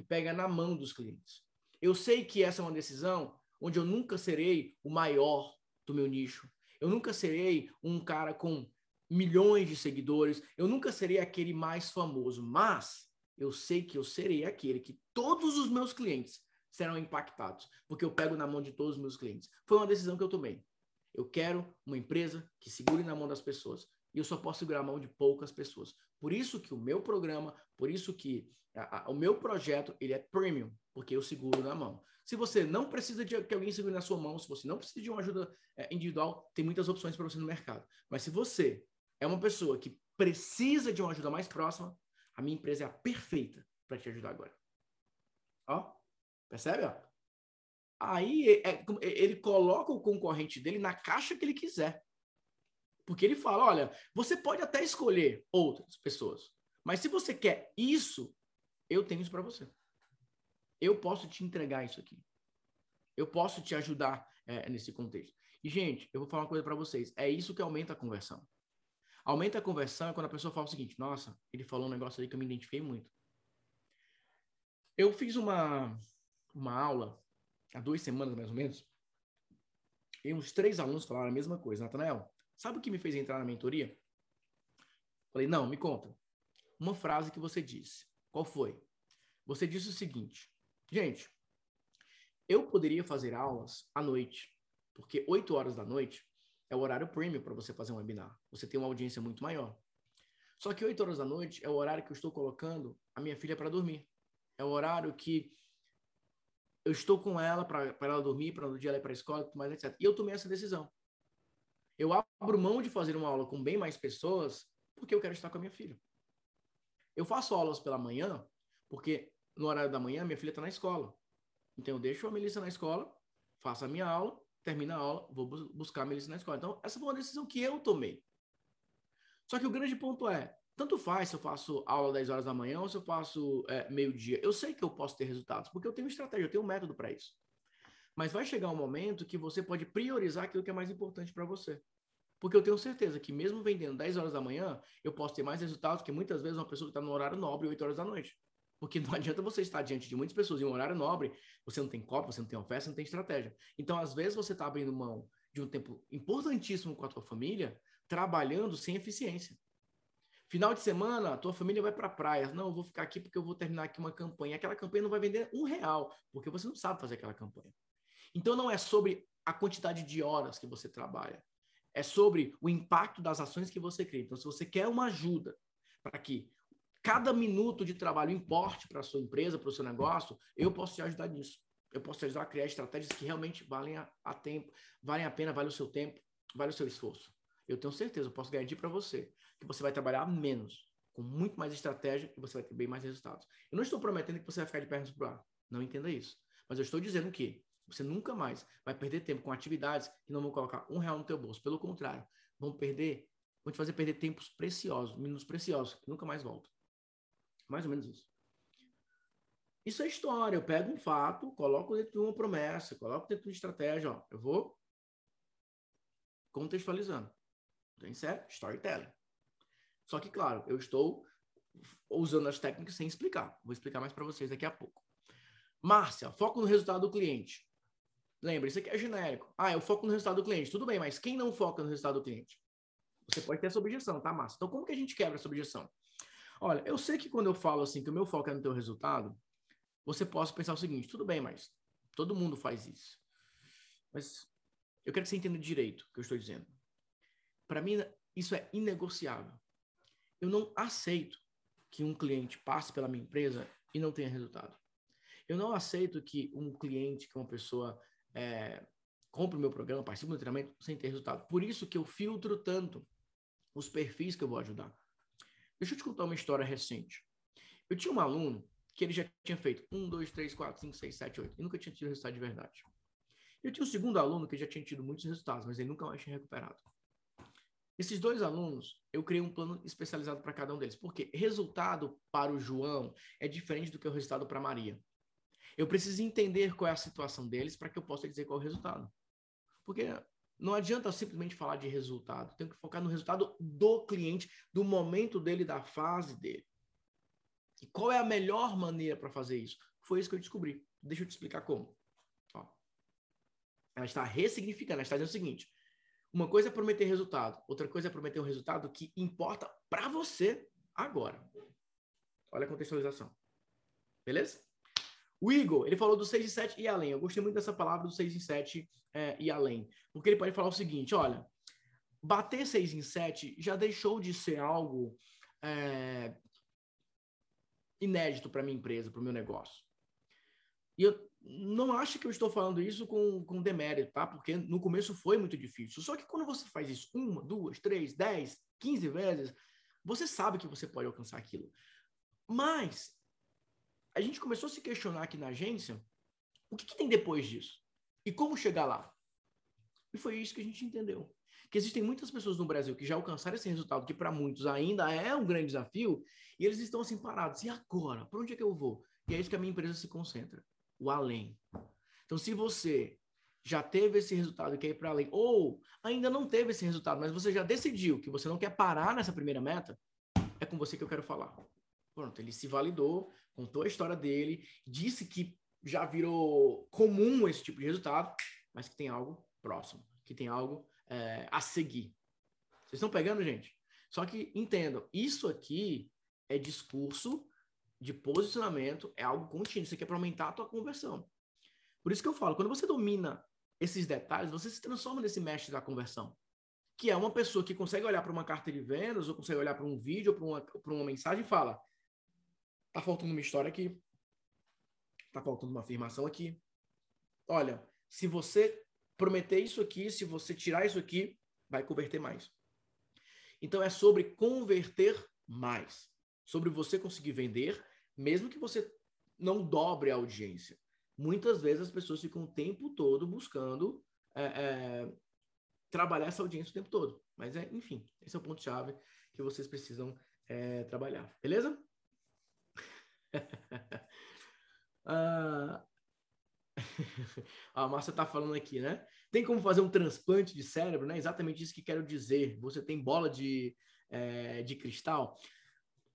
que pega na mão dos clientes. Eu sei que essa é uma decisão onde eu nunca serei o maior do meu nicho. Eu nunca serei um cara com milhões de seguidores, eu nunca serei aquele mais famoso, mas eu sei que eu serei aquele que todos os meus clientes serão impactados, porque eu pego na mão de todos os meus clientes. Foi uma decisão que eu tomei. Eu quero uma empresa que segure na mão das pessoas. E eu só posso segurar a mão de poucas pessoas. Por isso que o meu programa, por isso que a, a, o meu projeto, ele é premium, porque eu seguro na mão. Se você não precisa de que alguém segure na sua mão, se você não precisa de uma ajuda é, individual, tem muitas opções para você no mercado. Mas se você é uma pessoa que precisa de uma ajuda mais próxima, a minha empresa é a perfeita para te ajudar agora. Ó, percebe? Ó? Aí é, é, ele coloca o concorrente dele na caixa que ele quiser. Porque ele fala: olha, você pode até escolher outras pessoas, mas se você quer isso, eu tenho isso para você. Eu posso te entregar isso aqui. Eu posso te ajudar é, nesse contexto. E, gente, eu vou falar uma coisa para vocês: é isso que aumenta a conversão. Aumenta a conversão quando a pessoa fala o seguinte: nossa, ele falou um negócio ali que eu me identifiquei muito. Eu fiz uma, uma aula há duas semanas mais ou menos, e uns três alunos falaram a mesma coisa. Natanael, sabe o que me fez entrar na mentoria? Falei, não, me conta. Uma frase que você disse. Qual foi? Você disse o seguinte, gente, eu poderia fazer aulas à noite, porque 8 horas da noite é o horário premium para você fazer um webinar. Você tem uma audiência muito maior. Só que 8 horas da noite é o horário que eu estou colocando a minha filha para dormir. É o horário que eu estou com ela para ela dormir, para no dia ela ir para a escola, mais etc. E eu tomei essa decisão. Eu abro mão de fazer uma aula com bem mais pessoas porque eu quero estar com a minha filha. Eu faço aulas pela manhã porque no horário da manhã minha filha está na escola. Então eu deixo a Melissa na escola, faço a minha aula, termino a aula, vou buscar a Melissa na escola. Então essa foi uma decisão que eu tomei. Só que o grande ponto é, tanto faz se eu faço aula 10 horas da manhã ou se eu faço é, meio-dia. Eu sei que eu posso ter resultados, porque eu tenho estratégia, eu tenho um método para isso. Mas vai chegar um momento que você pode priorizar aquilo que é mais importante para você. Porque eu tenho certeza que mesmo vendendo 10 horas da manhã, eu posso ter mais resultados que muitas vezes uma pessoa que está no horário nobre 8 horas da noite. Porque não (laughs) adianta você estar diante de muitas pessoas em um horário nobre, você não tem copo, você não tem oferta, você não tem estratégia. Então, às vezes, você está abrindo mão de um tempo importantíssimo com a tua família, trabalhando sem eficiência. Final de semana, a tua família vai para a praia. Não, eu vou ficar aqui porque eu vou terminar aqui uma campanha. Aquela campanha não vai vender um real, porque você não sabe fazer aquela campanha. Então, não é sobre a quantidade de horas que você trabalha. É sobre o impacto das ações que você cria. Então, se você quer uma ajuda para que cada minuto de trabalho importe para a sua empresa, para o seu negócio, eu posso te ajudar nisso. Eu posso te ajudar a criar estratégias que realmente valem a, a tempo, valem a pena, vale o seu tempo, vale o seu esforço. Eu tenho certeza, eu posso garantir para você que você vai trabalhar menos, com muito mais estratégia e você vai ter bem mais resultados. Eu não estou prometendo que você vai ficar de pernas para o ar. Não entenda isso. Mas eu estou dizendo que você nunca mais vai perder tempo com atividades que não vão colocar um real no teu bolso. Pelo contrário, vão perder, vão te fazer perder tempos preciosos, minutos preciosos, que nunca mais voltam. Mais ou menos isso. Isso é história. Eu pego um fato, coloco dentro de uma promessa, coloco dentro de uma estratégia. Ó, eu vou contextualizando. Tem certo? Storytelling. Só que, claro, eu estou usando as técnicas sem explicar. Vou explicar mais para vocês daqui a pouco. Márcia, foco no resultado do cliente. Lembra, isso aqui é genérico. Ah, eu foco no resultado do cliente. Tudo bem, mas quem não foca no resultado do cliente? Você pode ter essa objeção, tá, Márcia? Então, como que a gente quebra essa objeção? Olha, eu sei que quando eu falo assim que o meu foco é no teu resultado, você pode pensar o seguinte: tudo bem, mas todo mundo faz isso. Mas eu quero que você entenda direito o que eu estou dizendo. Para mim, isso é inegociável. Eu não aceito que um cliente passe pela minha empresa e não tenha resultado. Eu não aceito que um cliente, que uma pessoa é, compre o meu programa, participe do treinamento sem ter resultado. Por isso que eu filtro tanto os perfis que eu vou ajudar. Deixa eu te contar uma história recente. Eu tinha um aluno que ele já tinha feito um, dois, três, quatro, cinco, seis, sete, oito, e nunca tinha tido resultado de verdade. Eu tinha um segundo aluno que já tinha tido muitos resultados, mas ele nunca mais tinha recuperado. Esses dois alunos, eu criei um plano especializado para cada um deles, porque resultado para o João é diferente do que o resultado para Maria. Eu preciso entender qual é a situação deles para que eu possa dizer qual é o resultado. Porque não adianta simplesmente falar de resultado, tem que focar no resultado do cliente, do momento dele, da fase dele. E qual é a melhor maneira para fazer isso? Foi isso que eu descobri. Deixa eu te explicar como. Ó. Ela está ressignificando, ela está dizendo o seguinte: uma coisa é prometer resultado, outra coisa é prometer um resultado que importa para você agora. Olha a contextualização. Beleza? O Igor, ele falou do 6 e 7 e além. Eu gostei muito dessa palavra do 6 e 7 é, e além. Porque ele pode falar o seguinte: olha, bater 6 em 7 já deixou de ser algo é, inédito para minha empresa, para o meu negócio. E eu não acho que eu estou falando isso com, com demérito, tá? Porque no começo foi muito difícil. Só que quando você faz isso uma, duas, três, dez, quinze vezes, você sabe que você pode alcançar aquilo. Mas a gente começou a se questionar aqui na agência o que, que tem depois disso e como chegar lá. E foi isso que a gente entendeu. Que existem muitas pessoas no Brasil que já alcançaram esse resultado, que para muitos ainda é um grande desafio, e eles estão assim parados. E agora? Para onde é que eu vou? E é isso que a minha empresa se concentra o além. Então, se você já teve esse resultado e quer ir para além, ou ainda não teve esse resultado, mas você já decidiu que você não quer parar nessa primeira meta, é com você que eu quero falar. Pronto, ele se validou, contou a história dele, disse que já virou comum esse tipo de resultado, mas que tem algo próximo, que tem algo é, a seguir. Vocês estão pegando, gente? Só que entendam, isso aqui é discurso de posicionamento, é algo contínuo. Isso aqui é para aumentar a tua conversão. Por isso que eu falo, quando você domina esses detalhes, você se transforma nesse mestre da conversão. Que é uma pessoa que consegue olhar para uma carta de vendas, ou consegue olhar para um vídeo, ou para uma, uma mensagem e fala: tá faltando uma história aqui, tá faltando uma afirmação aqui. Olha, se você prometer isso aqui, se você tirar isso aqui, vai converter mais. Então é sobre converter mais, sobre você conseguir vender, mesmo que você não dobre a audiência. Muitas vezes as pessoas ficam o tempo todo buscando é, é, trabalhar essa audiência o tempo todo. Mas, é, enfim, esse é o ponto-chave que vocês precisam é, trabalhar. Beleza? (laughs) ah, (laughs) a Márcia está falando aqui, né? Tem como fazer um transplante de cérebro, né? Exatamente isso que quero dizer. Você tem bola de, é, de cristal.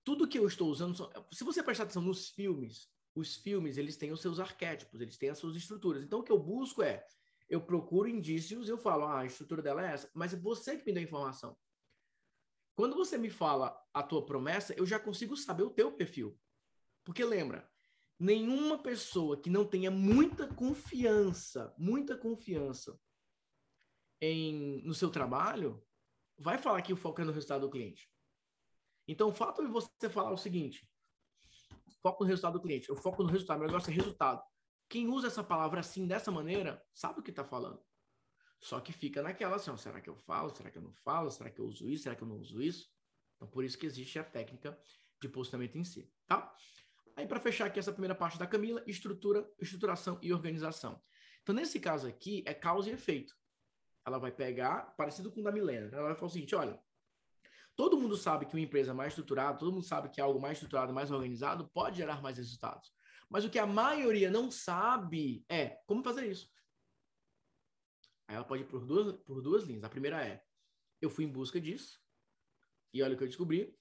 Tudo que eu estou usando, se você prestar atenção nos filmes, os filmes eles têm os seus arquétipos, eles têm as suas estruturas. Então o que eu busco é, eu procuro indícios, eu falo, ah, a estrutura dela é essa, mas é você que me deu a informação. Quando você me fala a tua promessa, eu já consigo saber o teu perfil. Porque lembra, nenhuma pessoa que não tenha muita confiança, muita confiança em no seu trabalho, vai falar que o foco é no resultado do cliente. Então, o fato de você falar o seguinte: foco no resultado do cliente, eu foco no resultado, meu negócio é resultado. Quem usa essa palavra assim, dessa maneira, sabe o que está falando. Só que fica naquela assim, ó, será que eu falo? Será que eu não falo? Será que eu uso isso? Será que eu não uso isso? Então, por isso que existe a técnica de posicionamento em si, tá? Aí, para fechar aqui essa primeira parte da Camila, estrutura, estruturação e organização. Então, nesse caso aqui, é causa e efeito. Ela vai pegar, parecido com o da Milena, ela vai falar o seguinte, olha, todo mundo sabe que uma empresa mais estruturada, todo mundo sabe que algo mais estruturado, mais organizado, pode gerar mais resultados. Mas o que a maioria não sabe é como fazer isso. Aí ela pode ir por duas, por duas linhas. A primeira é, eu fui em busca disso, e olha o que eu descobri.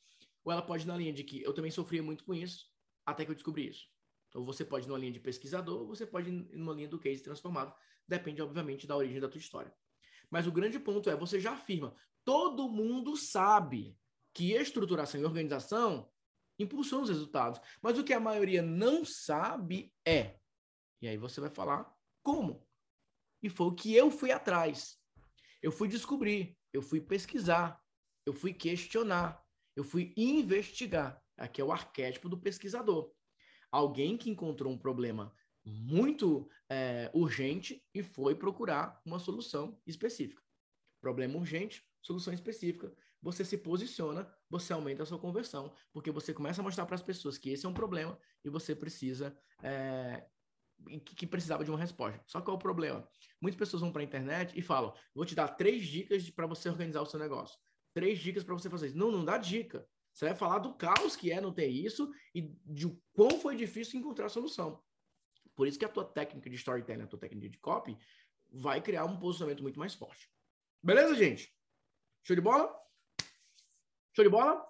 Ou ela pode ir na linha de que eu também sofria muito com isso, até que eu descobri isso. Então você pode ir numa linha de pesquisador, ou você pode ir numa linha do case transformado. Depende, obviamente, da origem da tua história. Mas o grande ponto é, você já afirma, todo mundo sabe que estruturação e organização impulsionam os resultados. Mas o que a maioria não sabe é, e aí você vai falar como. E foi o que eu fui atrás. Eu fui descobrir, eu fui pesquisar, eu fui questionar, eu fui investigar. Aqui é o arquétipo do pesquisador. Alguém que encontrou um problema muito é, urgente e foi procurar uma solução específica. Problema urgente, solução específica. Você se posiciona, você aumenta a sua conversão, porque você começa a mostrar para as pessoas que esse é um problema e você precisa é, que precisava de uma resposta. Só que qual é o problema? Muitas pessoas vão para a internet e falam: vou te dar três dicas para você organizar o seu negócio. Três dicas para você fazer isso. Não, não dá dica. Você vai falar do caos que é não ter isso e de quão foi difícil encontrar a solução. Por isso que a tua técnica de storytelling, a tua técnica de copy, vai criar um posicionamento muito mais forte. Beleza, gente? Show de bola? Show de bola?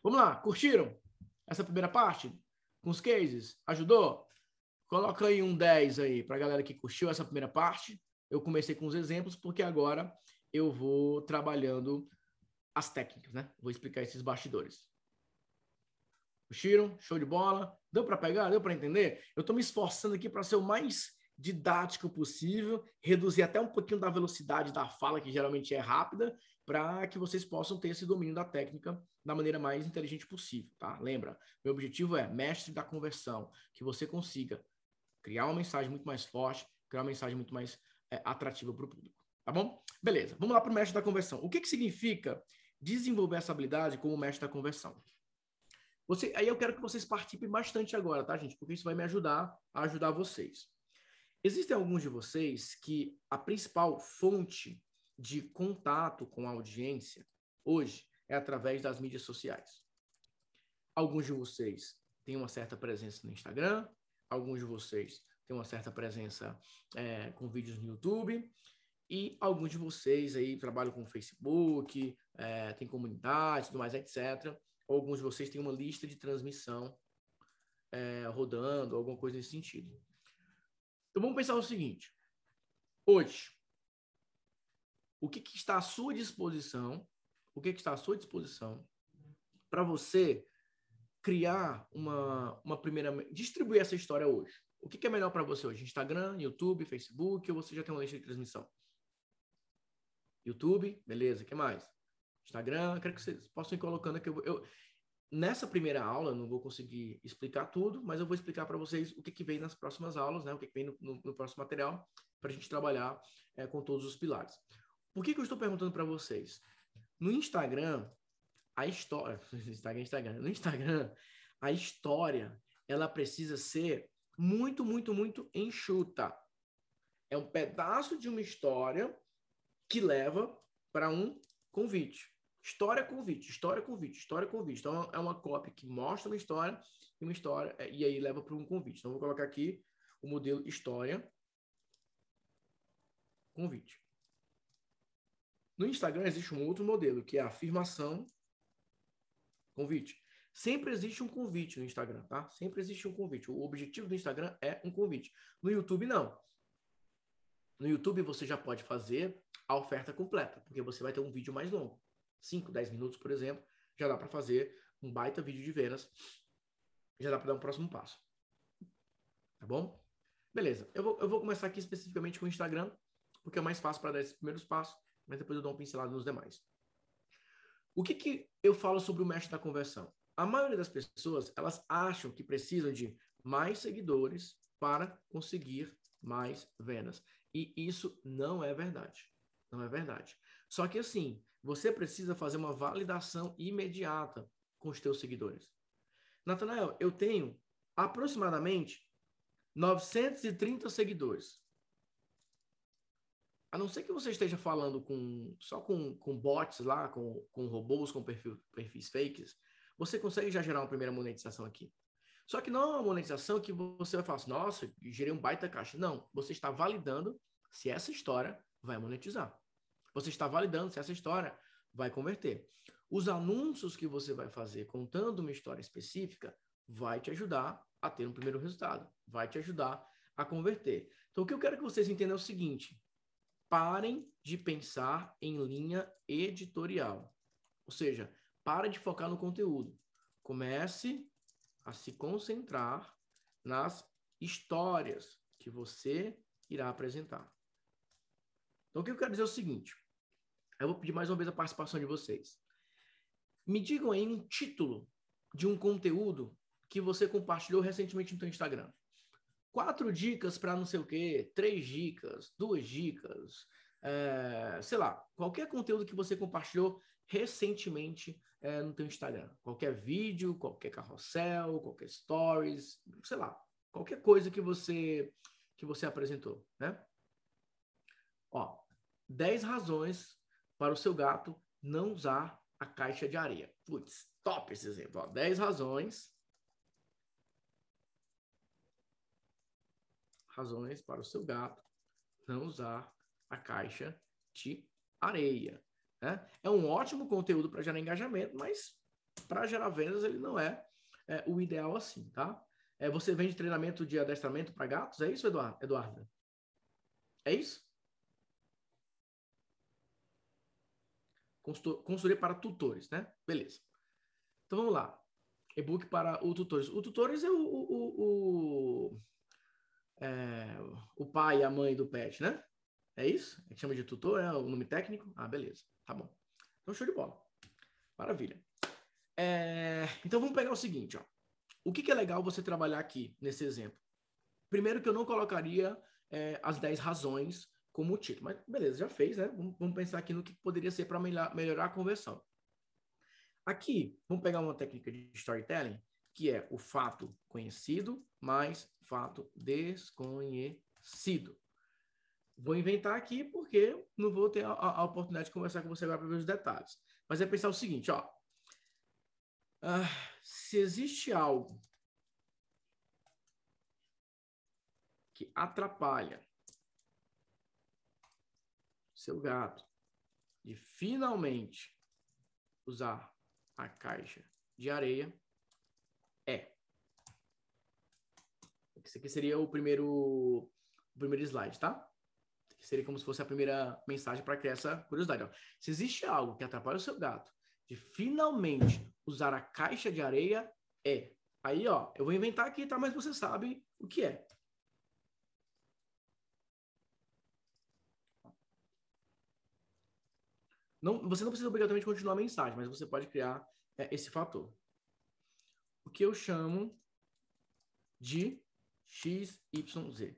Vamos lá, curtiram essa primeira parte? Com os cases? Ajudou? Coloca aí um 10 aí para a galera que curtiu essa primeira parte. Eu comecei com os exemplos porque agora eu vou trabalhando as técnicas, né? Vou explicar esses bastidores. Curtiram? Show de bola? Deu para pegar? Deu para entender? Eu estou me esforçando aqui para ser o mais didático possível, reduzir até um pouquinho da velocidade da fala, que geralmente é rápida, para que vocês possam ter esse domínio da técnica da maneira mais inteligente possível, tá? Lembra, meu objetivo é mestre da conversão, que você consiga criar uma mensagem muito mais forte, criar uma mensagem muito mais é, atrativa para o público, tá bom? Beleza, vamos lá para o mestre da conversão. O que, que significa desenvolver essa habilidade como mestre da conversão. Você, aí eu quero que vocês participem bastante agora, tá, gente? Porque isso vai me ajudar a ajudar vocês. Existem alguns de vocês que a principal fonte de contato com a audiência hoje é através das mídias sociais. Alguns de vocês têm uma certa presença no Instagram, alguns de vocês têm uma certa presença é, com vídeos no YouTube, e alguns de vocês aí trabalham com Facebook, é, tem comunidade, tudo mais, etc. Alguns de vocês têm uma lista de transmissão é, rodando, alguma coisa nesse sentido. Então vamos pensar o seguinte: hoje, o que, que está à sua disposição? o que, que está à sua disposição para você criar uma, uma primeira. distribuir essa história hoje. O que, que é melhor para você hoje? Instagram, YouTube, Facebook, ou você já tem uma lista de transmissão? YouTube, beleza, o que mais? Instagram, quero que vocês possam ir colocando aqui. Eu, eu, nessa primeira aula, não vou conseguir explicar tudo, mas eu vou explicar para vocês o que, que vem nas próximas aulas, né? O que, que vem no, no, no próximo material, para a gente trabalhar é, com todos os pilares. Por que, que eu estou perguntando para vocês? No Instagram, a história. (laughs) Instagram, Instagram. No Instagram, a história ela precisa ser muito, muito, muito enxuta. É um pedaço de uma história que leva para um convite. História convite, história convite, história convite. Então é uma cópia que mostra uma história e uma história é, e aí leva para um convite. Então vou colocar aqui o modelo história convite. No Instagram existe um outro modelo que é a afirmação convite. Sempre existe um convite no Instagram, tá? Sempre existe um convite. O objetivo do Instagram é um convite. No YouTube não. No YouTube você já pode fazer a oferta completa, porque você vai ter um vídeo mais longo. 5, 10 minutos, por exemplo, já dá para fazer um baita vídeo de vendas. Já dá para dar um próximo passo. Tá bom? Beleza. Eu vou, eu vou começar aqui especificamente com o Instagram, porque é mais fácil para dar esses primeiros passos, mas depois eu dou uma pincelada nos demais. O que, que eu falo sobre o mestre da conversão? A maioria das pessoas, elas acham que precisam de mais seguidores para conseguir mais vendas. E isso não é verdade. Não é verdade. Só que assim, você precisa fazer uma validação imediata com os teus seguidores. Natanael, eu tenho aproximadamente 930 seguidores. A não ser que você esteja falando com só com, com bots lá, com, com robôs, com perfil, perfis fakes, você consegue já gerar uma primeira monetização aqui. Só que não é uma monetização que você vai falar assim, nossa, gerei um baita caixa. Não, você está validando se essa história vai monetizar. Você está validando se essa história vai converter. Os anúncios que você vai fazer contando uma história específica vai te ajudar a ter um primeiro resultado, vai te ajudar a converter. Então, o que eu quero que vocês entendam é o seguinte: parem de pensar em linha editorial. Ou seja, para de focar no conteúdo. Comece a se concentrar nas histórias que você irá apresentar. Então, o que eu quero dizer é o seguinte: eu vou pedir mais uma vez a participação de vocês. Me digam aí um título de um conteúdo que você compartilhou recentemente no seu Instagram. Quatro dicas para não sei o quê, três dicas, duas dicas, é, sei lá, qualquer conteúdo que você compartilhou recentemente é, no seu Instagram. Qualquer vídeo, qualquer carrossel, qualquer stories, sei lá, qualquer coisa que você que você apresentou, né? Ó, 10 razões para o seu gato não usar a caixa de areia. Putz, top esse exemplo. Ó. 10 razões. Razões para o seu gato não usar a caixa de areia. Né? É um ótimo conteúdo para gerar engajamento, mas para gerar vendas ele não é, é, o ideal assim, tá? É, você vende treinamento de adestramento para gatos? É isso, Eduardo? Eduardo? É isso? Consultoria para tutores, né? Beleza. Então vamos lá. E-book para o tutores. O tutores é o, o, o, é, o pai e a mãe do pet, né? É isso? A gente chama de tutor, é o nome técnico? Ah, beleza. Tá bom. Então, show de bola. Maravilha. É, então, vamos pegar o seguinte, ó. O que, que, é legal você trabalhar aqui, nesse exemplo? Primeiro que eu não colocaria é, as 10 razões como título. Mas beleza, já fez, né? Vamos, vamos pensar aqui no que poderia ser para melhorar, melhorar a conversão. Aqui, vamos pegar uma técnica de storytelling, que é o fato conhecido mais fato desconhecido. Vou inventar aqui porque não vou ter a, a oportunidade de conversar com você agora para ver os detalhes. Mas é pensar o seguinte, ó. Uh, se existe algo que atrapalha seu gato de finalmente usar a caixa de areia é. Esse aqui seria o primeiro, o primeiro slide, tá? seria como se fosse a primeira mensagem para criar essa curiosidade. Ó. Se existe algo que atrapalha o seu gato de finalmente usar a caixa de areia, é. Aí, ó, eu vou inventar aqui, tá? Mas você sabe o que é. Não, você não precisa obrigatoriamente continuar a mensagem, mas você pode criar é, esse fator. O que eu chamo de XYZ.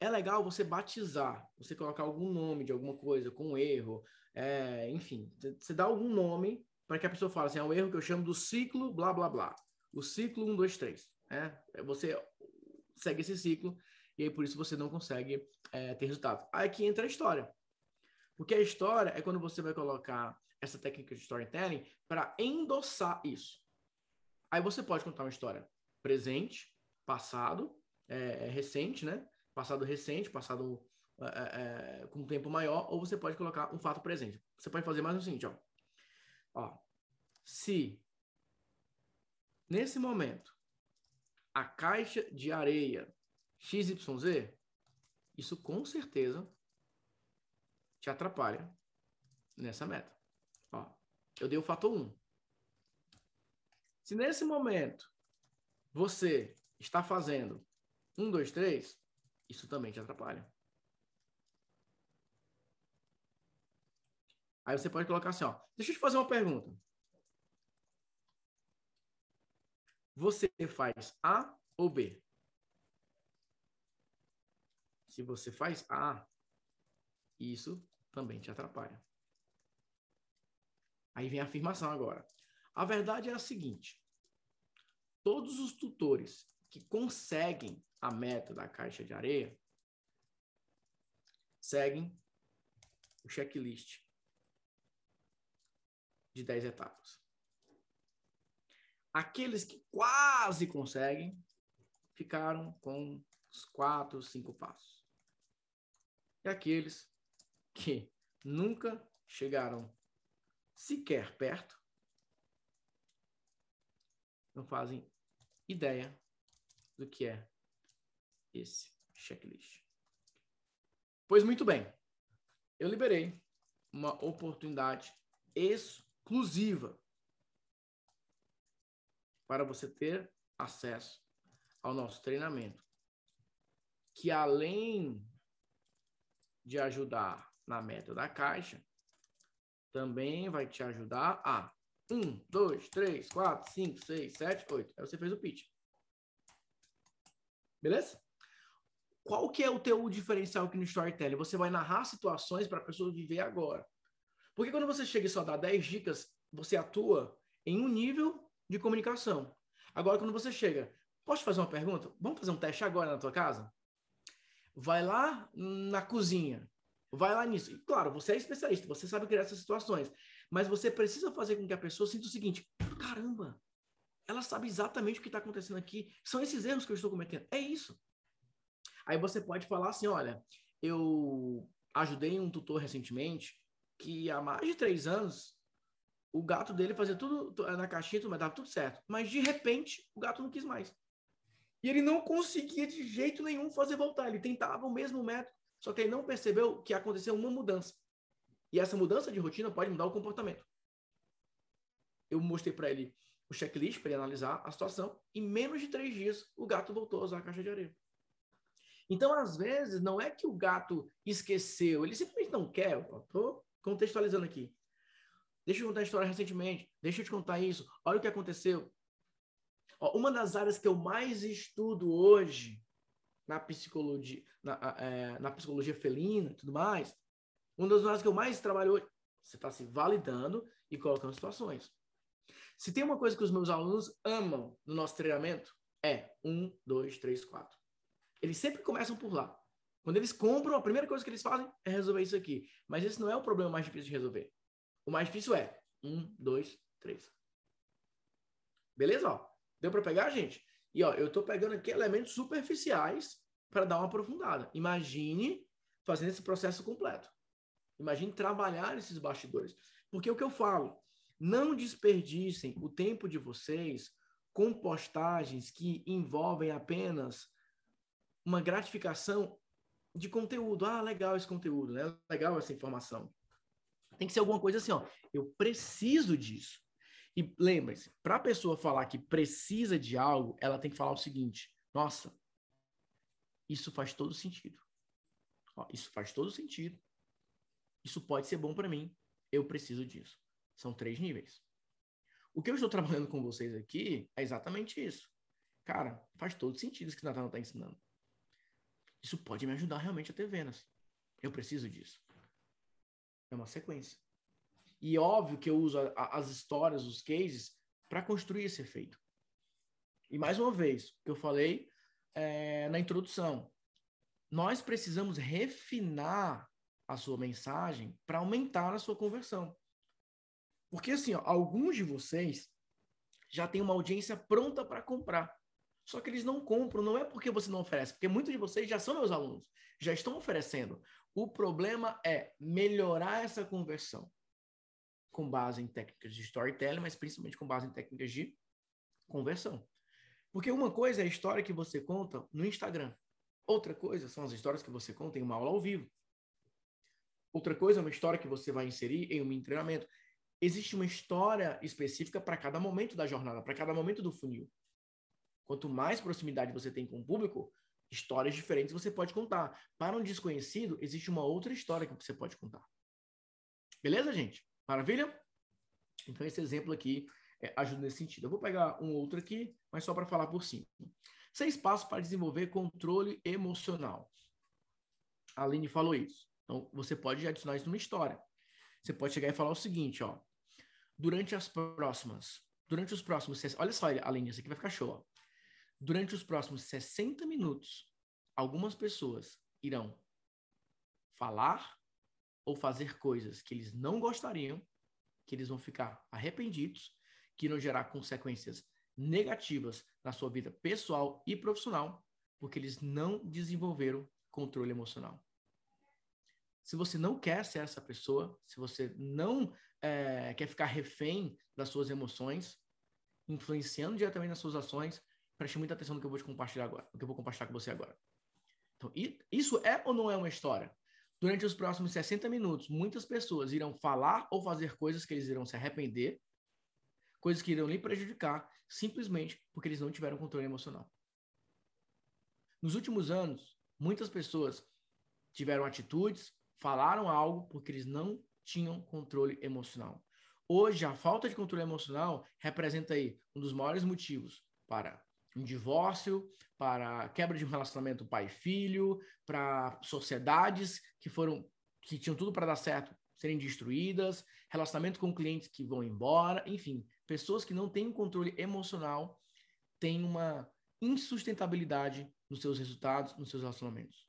É legal você batizar, você colocar algum nome de alguma coisa com um erro, é, enfim, você dá algum nome para que a pessoa fale assim, é um erro que eu chamo do ciclo blá blá blá. O ciclo 1, 2, 3. Né? Você segue esse ciclo e aí por isso você não consegue é, ter resultado. Aí aqui entra a história. Porque a história é quando você vai colocar essa técnica de storytelling para endossar isso. Aí você pode contar uma história presente, passado, é, é recente, né? Passado recente, passado é, é, é, com um tempo maior, ou você pode colocar um fato presente. Você pode fazer mais o seguinte, ó. ó se nesse momento a caixa de areia XYZ, isso com certeza te atrapalha nessa meta. Ó, eu dei o fator 1. Se nesse momento você está fazendo 1, 2, 3, isso também te atrapalha. Aí você pode colocar assim, ó. Deixa eu te fazer uma pergunta. Você faz A ou B? Se você faz A, isso também te atrapalha. Aí vem a afirmação agora. A verdade é a seguinte: todos os tutores que conseguem a meta da caixa de areia seguem o checklist de 10 etapas. Aqueles que quase conseguem ficaram com os quatro, cinco passos. E aqueles que nunca chegaram sequer perto, não fazem ideia do que é esse checklist. Pois muito bem, eu liberei uma oportunidade exclusiva para você ter acesso ao nosso treinamento, que além de ajudar na meta da caixa, também vai te ajudar a 1, 2, 3, 4, 5, 6, 7, 8. Aí você fez o pitch. Beleza? Qual que é o teu diferencial aqui no storytelling? Você vai narrar situações para a pessoa viver agora. Porque quando você chega e só dá 10 dicas, você atua em um nível de comunicação. Agora, quando você chega, posso te fazer uma pergunta? Vamos fazer um teste agora na tua casa? Vai lá na cozinha, Vai lá nisso. E, claro, você é especialista, você sabe criar essas situações. Mas você precisa fazer com que a pessoa sinta o seguinte: caramba, ela sabe exatamente o que está acontecendo aqui. São esses erros que eu estou cometendo. É isso. Aí você pode falar assim: olha, eu ajudei um tutor recentemente que há mais de três anos o gato dele fazia tudo na caixinha, mas dava tudo certo. Mas de repente o gato não quis mais. E ele não conseguia de jeito nenhum fazer voltar. Ele tentava o mesmo método. Só que ele não percebeu que aconteceu uma mudança. E essa mudança de rotina pode mudar o comportamento. Eu mostrei para ele o checklist para ele analisar a situação. Em menos de três dias, o gato voltou a usar a caixa de areia. Então, às vezes, não é que o gato esqueceu, ele simplesmente não quer. Estou contextualizando aqui. Deixa eu contar a história recentemente. Deixa eu te contar isso. Olha o que aconteceu. Ó, uma das áreas que eu mais estudo hoje na psicologia, na, é, na psicologia felina e tudo mais, uma das áreas que eu mais trabalho hoje, você está se validando e colocando situações. Se tem uma coisa que os meus alunos amam no nosso treinamento, é um, dois, três, quatro. Eles sempre começam por lá. Quando eles compram, a primeira coisa que eles fazem é resolver isso aqui. Mas esse não é o problema mais difícil de resolver. O mais difícil é um, dois, três. Beleza? Ó, deu para pegar, gente? E ó, eu estou pegando aqui elementos superficiais para dar uma aprofundada. Imagine fazendo esse processo completo. Imagine trabalhar esses bastidores. Porque o que eu falo, não desperdicem o tempo de vocês com postagens que envolvem apenas uma gratificação de conteúdo. Ah, legal esse conteúdo, né? Legal essa informação. Tem que ser alguma coisa assim, ó. Eu preciso disso. E lembre-se, para a pessoa falar que precisa de algo, ela tem que falar o seguinte: nossa, isso faz todo sentido. Ó, isso faz todo sentido. Isso pode ser bom para mim. Eu preciso disso. São três níveis. O que eu estou (laughs) trabalhando com vocês aqui é exatamente isso. Cara, faz todo sentido isso que o Natal está ensinando. Isso pode me ajudar realmente a ter vendas. Eu preciso disso. É uma sequência. E óbvio que eu uso a, a, as histórias, os cases, para construir esse efeito. E mais uma vez, o que eu falei é, na introdução, nós precisamos refinar a sua mensagem para aumentar a sua conversão. Porque assim, ó, alguns de vocês já têm uma audiência pronta para comprar. Só que eles não compram, não é porque você não oferece, porque muitos de vocês já são meus alunos, já estão oferecendo. O problema é melhorar essa conversão com base em técnicas de storytelling, mas principalmente com base em técnicas de conversão. Porque uma coisa é a história que você conta no Instagram. Outra coisa são as histórias que você conta em uma aula ao vivo. Outra coisa é uma história que você vai inserir em um treinamento. Existe uma história específica para cada momento da jornada, para cada momento do funil. Quanto mais proximidade você tem com o público, histórias diferentes você pode contar. Para um desconhecido, existe uma outra história que você pode contar. Beleza, gente? Maravilha? Então, esse exemplo aqui é, ajuda nesse sentido. Eu vou pegar um outro aqui, mas só para falar por cima. Seis passos para desenvolver controle emocional. A Aline falou isso. Então, você pode adicionar isso numa história. Você pode chegar e falar o seguinte, ó. Durante as próximas, durante os próximos, olha só, Aline, isso aqui vai ficar show. Ó. Durante os próximos 60 minutos, algumas pessoas irão falar ou fazer coisas que eles não gostariam, que eles vão ficar arrependidos, que irão gerar consequências negativas na sua vida pessoal e profissional, porque eles não desenvolveram controle emocional. Se você não quer ser essa pessoa, se você não é, quer ficar refém das suas emoções, influenciando diretamente nas suas ações, preste muita atenção no que eu vou compartilhar agora, no que eu vou compartilhar com você agora. Então, isso é ou não é uma história? Durante os próximos 60 minutos, muitas pessoas irão falar ou fazer coisas que eles irão se arrepender, coisas que irão lhe prejudicar, simplesmente porque eles não tiveram controle emocional. Nos últimos anos, muitas pessoas tiveram atitudes, falaram algo porque eles não tinham controle emocional. Hoje, a falta de controle emocional representa aí um dos maiores motivos para um divórcio, para quebra de um relacionamento pai-filho, para sociedades que foram que tinham tudo para dar certo serem destruídas, relacionamento com clientes que vão embora, enfim, pessoas que não têm controle emocional têm uma insustentabilidade nos seus resultados, nos seus relacionamentos.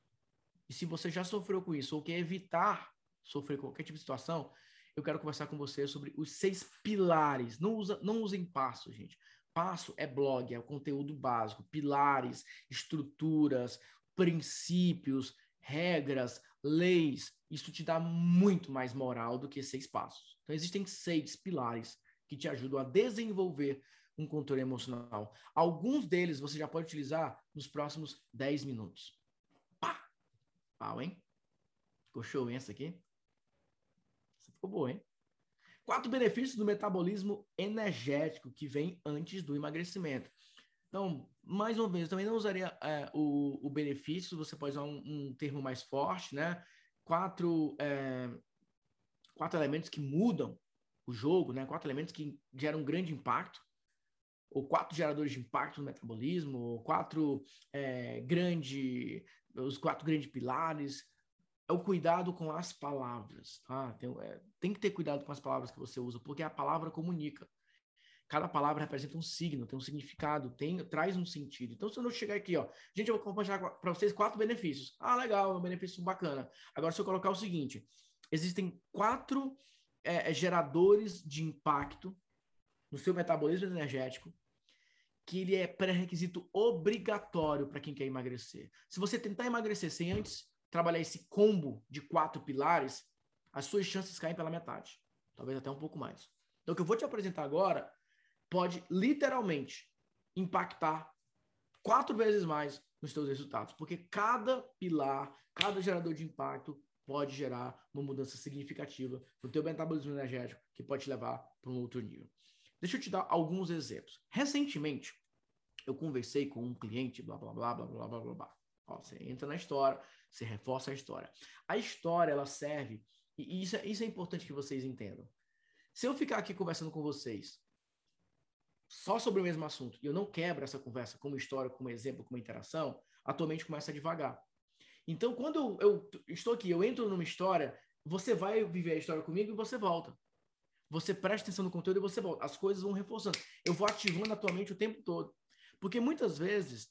E se você já sofreu com isso ou quer evitar sofrer qualquer tipo de situação, eu quero conversar com você sobre os seis pilares. Não usa, não usem passos, gente. Passo é blog, é o conteúdo básico, pilares, estruturas, princípios, regras, leis. Isso te dá muito mais moral do que seis passos. Então, existem seis pilares que te ajudam a desenvolver um controle emocional. Alguns deles você já pode utilizar nos próximos 10 minutos. Pá! Pau, hein? Ficou show, hein, essa aqui? Essa ficou boa, hein? Quatro benefícios do metabolismo energético que vem antes do emagrecimento. Então, mais uma vez, eu também não usaria é, o, o benefício, você pode usar um, um termo mais forte, né? Quatro, é, quatro elementos que mudam o jogo, né? Quatro elementos que geram um grande impacto, ou quatro geradores de impacto no metabolismo, ou quatro é, grande, os quatro grandes pilares é o cuidado com as palavras, tá? Tem, é, tem, que ter cuidado com as palavras que você usa, porque a palavra comunica. Cada palavra representa um signo, tem um significado, tem, traz um sentido. Então, se eu não chegar aqui, ó, gente, eu vou compartilhar para vocês quatro benefícios. Ah, legal, um benefício bacana. Agora, se eu colocar o seguinte, existem quatro é, é geradores de impacto no seu metabolismo energético que ele é pré-requisito obrigatório para quem quer emagrecer. Se você tentar emagrecer sem antes trabalhar esse combo de quatro pilares, as suas chances caem pela metade, talvez até um pouco mais. Então, o que eu vou te apresentar agora pode literalmente impactar quatro vezes mais nos seus resultados, porque cada pilar, cada gerador de impacto pode gerar uma mudança significativa no teu metabolismo energético que pode te levar para um outro nível. Deixa eu te dar alguns exemplos. Recentemente, eu conversei com um cliente, blá blá blá blá blá blá blá. Ó, você entra na história, você reforça a história. A história, ela serve, e isso é, isso é importante que vocês entendam. Se eu ficar aqui conversando com vocês só sobre o mesmo assunto e eu não quebro essa conversa como história, como exemplo, como interação, atualmente começa a devagar. Então, quando eu, eu estou aqui, eu entro numa história, você vai viver a história comigo e você volta. Você presta atenção no conteúdo e você volta. As coisas vão reforçando. Eu vou ativando atualmente o tempo todo. Porque muitas vezes,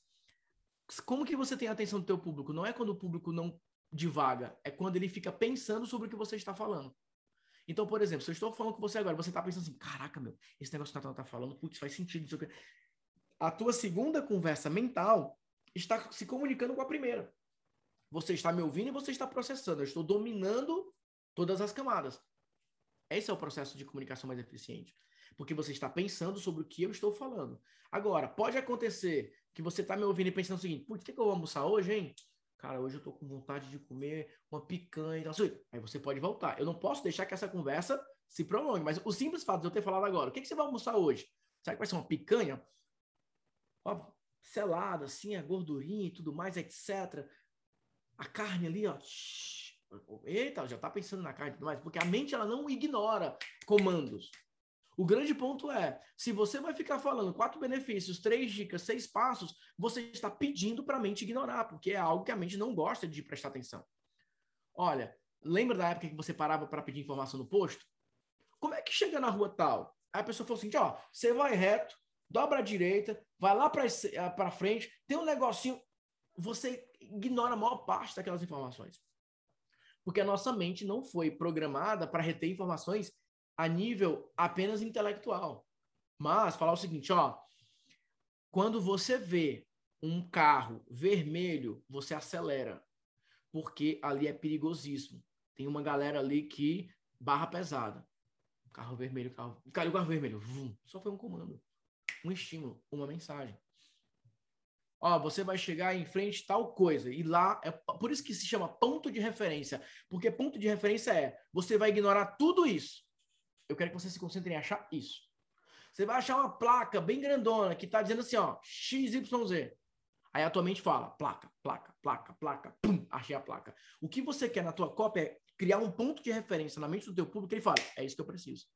como que você tem a atenção do teu público? Não é quando o público não divaga, é quando ele fica pensando sobre o que você está falando. Então, por exemplo, se eu estou falando com você agora, você está pensando assim, caraca, meu, esse negócio que o Natal está falando, putz, faz sentido. A tua segunda conversa mental está se comunicando com a primeira. Você está me ouvindo e você está processando. Eu estou dominando todas as camadas. Esse é o processo de comunicação mais eficiente. Porque você está pensando sobre o que eu estou falando. Agora, pode acontecer que você está me ouvindo e pensando o seguinte: o que, que eu vou almoçar hoje, hein? Cara, hoje eu estou com vontade de comer uma picanha e tal. Aí você pode voltar. Eu não posso deixar que essa conversa se prolongue. Mas o simples fato de eu ter falado agora: o que, que você vai almoçar hoje? Será que vai ser uma picanha? Ó, selada, assim, a gordurinha e tudo mais, etc. A carne ali, ó. Eita, já tá pensando na carne e tudo mais. Porque a mente, ela não ignora comandos. O grande ponto é, se você vai ficar falando quatro benefícios, três dicas, seis passos, você está pedindo para a mente ignorar, porque é algo que a mente não gosta de prestar atenção. Olha, lembra da época que você parava para pedir informação no posto? Como é que chega na rua tal? Aí a pessoa falou assim, ó, você vai reto, dobra à direita, vai lá para eh, frente, tem um negocinho, você ignora a maior parte daquelas informações. Porque a nossa mente não foi programada para reter informações a nível apenas intelectual. Mas falar o seguinte, ó, quando você vê um carro vermelho, você acelera, porque ali é perigosíssimo. Tem uma galera ali que barra pesada. Carro vermelho, carro, caiu o carro vermelho, vum, só foi um comando, um estímulo, uma mensagem. Ó, você vai chegar em frente tal coisa e lá é por isso que se chama ponto de referência, porque ponto de referência é você vai ignorar tudo isso eu quero que você se concentre em achar isso. Você vai achar uma placa bem grandona que está dizendo assim, ó, XYZ. Aí a tua mente fala, placa, placa, placa, placa, pum, achei a placa. O que você quer na tua cópia é criar um ponto de referência na mente do teu público que ele fala, é isso que eu preciso.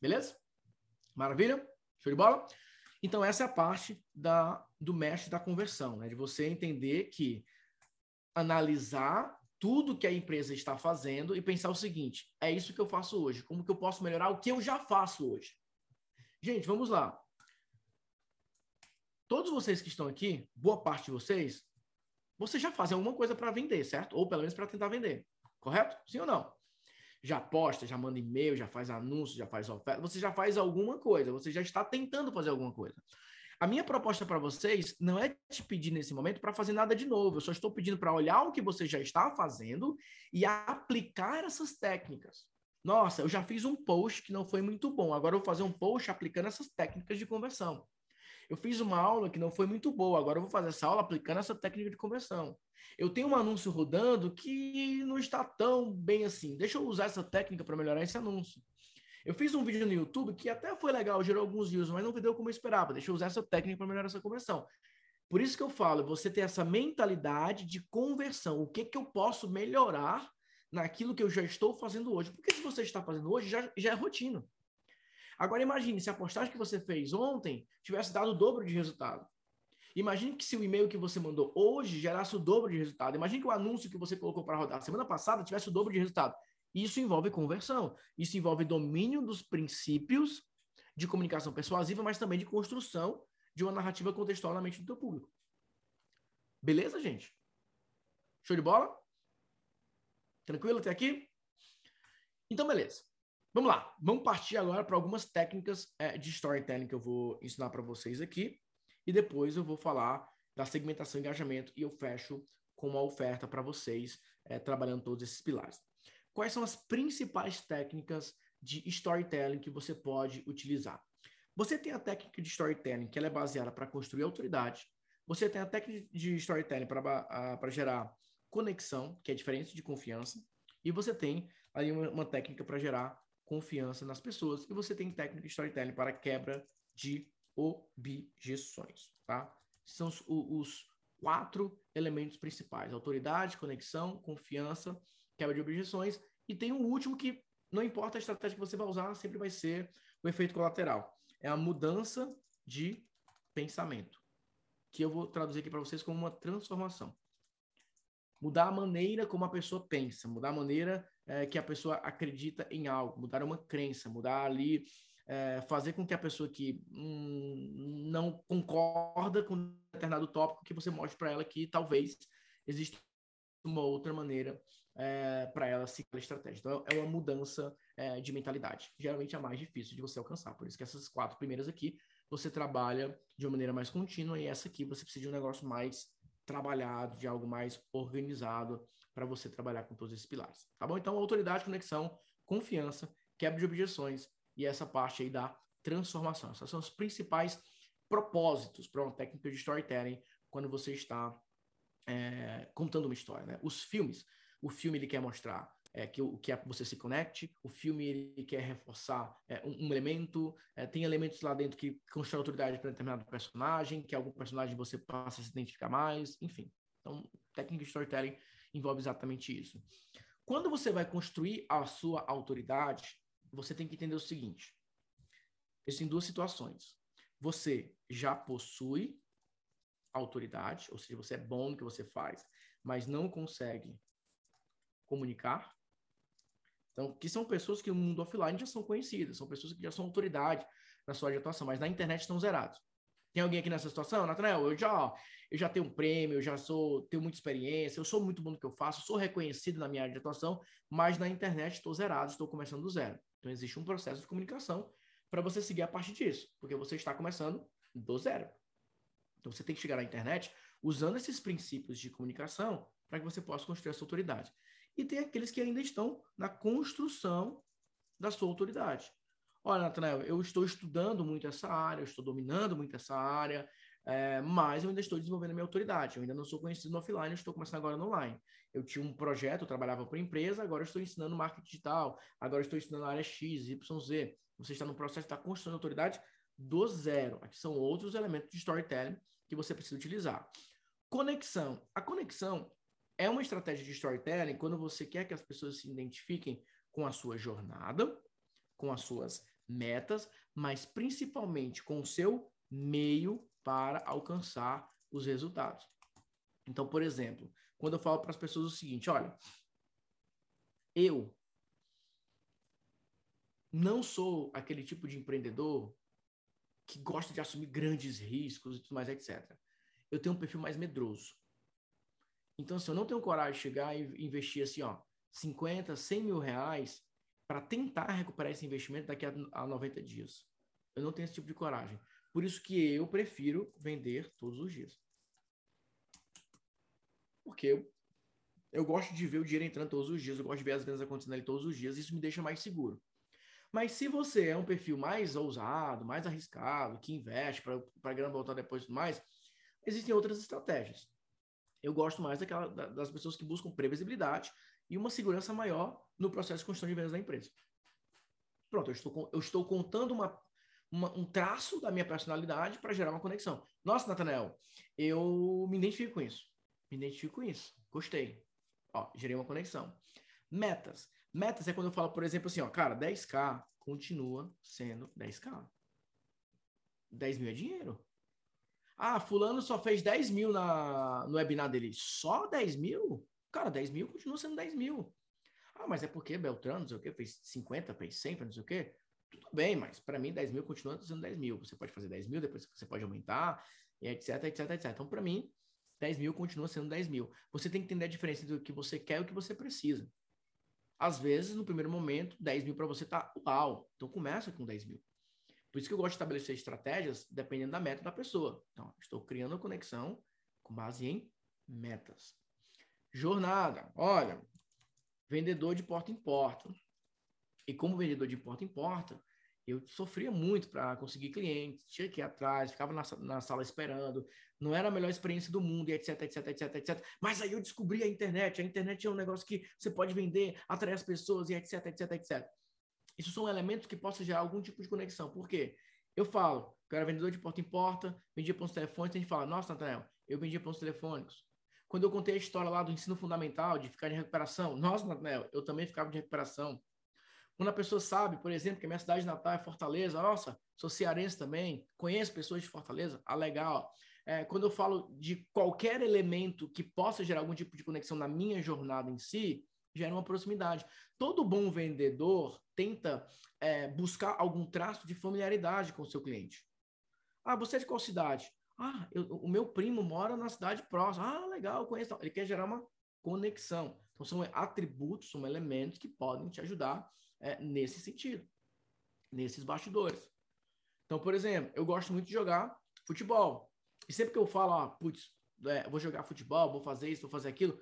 Beleza? Maravilha? Show de bola? Então essa é a parte da, do mestre da conversão, né? De você entender que analisar tudo que a empresa está fazendo e pensar o seguinte: é isso que eu faço hoje. Como que eu posso melhorar o que eu já faço hoje? Gente, vamos lá. Todos vocês que estão aqui, boa parte de vocês, vocês já fazem alguma coisa para vender, certo? Ou pelo menos para tentar vender. Correto? Sim ou não? Já posta, já manda e-mail, já faz anúncio, já faz oferta, você já faz alguma coisa, você já está tentando fazer alguma coisa. A minha proposta para vocês não é te pedir nesse momento para fazer nada de novo. Eu só estou pedindo para olhar o que você já está fazendo e aplicar essas técnicas. Nossa, eu já fiz um post que não foi muito bom. Agora eu vou fazer um post aplicando essas técnicas de conversão. Eu fiz uma aula que não foi muito boa. Agora eu vou fazer essa aula aplicando essa técnica de conversão. Eu tenho um anúncio rodando que não está tão bem assim. Deixa eu usar essa técnica para melhorar esse anúncio. Eu fiz um vídeo no YouTube que até foi legal, gerou alguns views, mas não deu como eu esperava. Deixa eu usar essa técnica para melhorar essa conversão. Por isso que eu falo, você ter essa mentalidade de conversão. O que, que eu posso melhorar naquilo que eu já estou fazendo hoje? Porque se você está fazendo hoje, já, já é rotina. Agora imagine se a postagem que você fez ontem tivesse dado o dobro de resultado. Imagine que se o e-mail que você mandou hoje gerasse o dobro de resultado. Imagine que o anúncio que você colocou para rodar semana passada tivesse o dobro de resultado. Isso envolve conversão. Isso envolve domínio dos princípios de comunicação persuasiva, mas também de construção de uma narrativa contextual na mente do teu público. Beleza, gente? Show de bola? Tranquilo até aqui? Então, beleza. Vamos lá. Vamos partir agora para algumas técnicas é, de storytelling que eu vou ensinar para vocês aqui. E depois eu vou falar da segmentação e engajamento e eu fecho com uma oferta para vocês, é, trabalhando todos esses pilares quais são as principais técnicas de storytelling que você pode utilizar. Você tem a técnica de storytelling, que ela é baseada para construir autoridade. Você tem a técnica de storytelling para gerar conexão, que é diferente de confiança. E você tem aí uma, uma técnica para gerar confiança nas pessoas. E você tem técnica de storytelling para quebra de objeções, tá? São os, os quatro elementos principais: autoridade, conexão, confiança, quebra de objeções. E tem um último que não importa a estratégia que você vai usar, sempre vai ser o efeito colateral. É a mudança de pensamento, que eu vou traduzir aqui para vocês como uma transformação. Mudar a maneira como a pessoa pensa, mudar a maneira é, que a pessoa acredita em algo, mudar uma crença, mudar ali, é, fazer com que a pessoa que hum, não concorda com determinado tópico, que você mostre para ela que talvez exista uma outra maneira é, para ela seguir a estratégia. Então, é uma mudança é, de mentalidade. Geralmente é a mais difícil de você alcançar. Por isso que essas quatro primeiras aqui, você trabalha de uma maneira mais contínua, e essa aqui você precisa de um negócio mais trabalhado, de algo mais organizado para você trabalhar com todos esses pilares. Tá bom? Então, autoridade, conexão, confiança, quebra de objeções e essa parte aí da transformação. Esses são os principais propósitos para uma técnica de storytelling quando você está é, contando uma história. Né? Os filmes, o filme ele quer mostrar é, que que você se conecte, o filme ele quer reforçar é, um, um, elemento, é, tem elementos lá dentro que constrói autoridade para determinado personagem, que algum personagem você passa a se identificar mais, enfim. Então, técnica de storytelling envolve exatamente isso. Quando você vai construir a sua autoridade, você tem que entender o seguinte: existem duas situações. Você já possui autoridade, ou seja, você é bom no que você faz, mas não consegue comunicar. Então, que são pessoas que no mundo offline já são conhecidas, são pessoas que já são autoridade na sua área de atuação, mas na internet estão zerados. Tem alguém aqui nessa situação? Nathanael, eu já, eu já tenho um prêmio, eu já sou, tenho muita experiência, eu sou muito bom no que eu faço, sou reconhecido na minha área de atuação, mas na internet estou zerado, estou começando do zero. Então, existe um processo de comunicação para você seguir a partir disso, porque você está começando do zero. Então, você tem que chegar na internet usando esses princípios de comunicação para que você possa construir a sua autoridade e tem aqueles que ainda estão na construção da sua autoridade. Olha, Natanael, eu estou estudando muito essa área, eu estou dominando muito essa área, é, mas eu ainda estou desenvolvendo a minha autoridade. Eu ainda não sou conhecido no offline, eu estou começando agora no online. Eu tinha um projeto, eu trabalhava para empresa, agora estou ensinando marketing digital, agora estou ensinando a área X, Y, Z. Você está no processo da construção de autoridade do zero. Aqui são outros elementos de storytelling que você precisa utilizar. Conexão. A conexão é uma estratégia de storytelling quando você quer que as pessoas se identifiquem com a sua jornada, com as suas metas, mas principalmente com o seu meio para alcançar os resultados. Então, por exemplo, quando eu falo para as pessoas o seguinte: olha, eu não sou aquele tipo de empreendedor que gosta de assumir grandes riscos e tudo mais, etc. Eu tenho um perfil mais medroso. Então, se eu não tenho coragem de chegar e investir assim, ó, 50, 100 mil reais para tentar recuperar esse investimento daqui a, a 90 dias. Eu não tenho esse tipo de coragem. Por isso que eu prefiro vender todos os dias. Porque eu, eu gosto de ver o dinheiro entrando todos os dias, eu gosto de ver as vendas acontecendo ali todos os dias, isso me deixa mais seguro. Mas se você é um perfil mais ousado, mais arriscado, que investe para grana voltar depois e tudo mais, existem outras estratégias eu gosto mais daquela, das pessoas que buscam previsibilidade e uma segurança maior no processo de construção de vendas da empresa. Pronto, eu estou, eu estou contando uma, uma, um traço da minha personalidade para gerar uma conexão. Nossa, Nathanael, eu me identifico com isso. Me identifico com isso. Gostei. Ó, gerei uma conexão. Metas. Metas é quando eu falo, por exemplo, assim, ó, cara, 10K continua sendo 10K. 10 mil é dinheiro. Ah, fulano só fez 10 mil na, no webinar dele. Só 10 mil? Cara, 10 mil continua sendo 10 mil. Ah, mas é porque Beltrano, não sei o quê, fez 50, fez 100, não sei o quê. Tudo bem, mas para mim 10 mil continua sendo 10 mil. Você pode fazer 10 mil, depois você pode aumentar, etc, etc, etc. Então, para mim, 10 mil continua sendo 10 mil. Você tem que entender a diferença entre o que você quer e o que você precisa. Às vezes, no primeiro momento, 10 mil para você tá uau. Então, começa com 10 mil. Por isso que eu gosto de estabelecer estratégias dependendo da meta da pessoa. Então, estou criando a conexão com base em metas. Jornada. Olha, vendedor de porta em porta. E como vendedor de porta em porta, eu sofria muito para conseguir clientes, tinha que ir atrás, ficava na, na, sala esperando, não era a melhor experiência do mundo, etc, etc, etc, etc. Mas aí eu descobri a internet. A internet é um negócio que você pode vender, atrair as pessoas e etc, etc, etc. Isso são elementos que possam gerar algum tipo de conexão. Por quê? Eu falo, eu era vendedor de porta em porta, vendia pontos telefônicos, a gente fala, nossa, Nathanael, eu vendia pontos telefônicos. Quando eu contei a história lá do ensino fundamental, de ficar de recuperação, nossa, Nathanael, eu também ficava de recuperação. Quando a pessoa sabe, por exemplo, que a minha cidade natal é Fortaleza, nossa, sou cearense também, conheço pessoas de Fortaleza, ah, legal. É, quando eu falo de qualquer elemento que possa gerar algum tipo de conexão na minha jornada em si, gera uma proximidade. Todo bom vendedor tenta é, buscar algum traço de familiaridade com o seu cliente. Ah, você é de qual cidade? Ah, eu, o meu primo mora na cidade próxima. Ah, legal, conheço. Ele quer gerar uma conexão. Então, são atributos, são elementos que podem te ajudar é, nesse sentido, nesses bastidores. Então, por exemplo, eu gosto muito de jogar futebol. E sempre que eu falo, ah, putz, é, vou jogar futebol, vou fazer isso, vou fazer aquilo,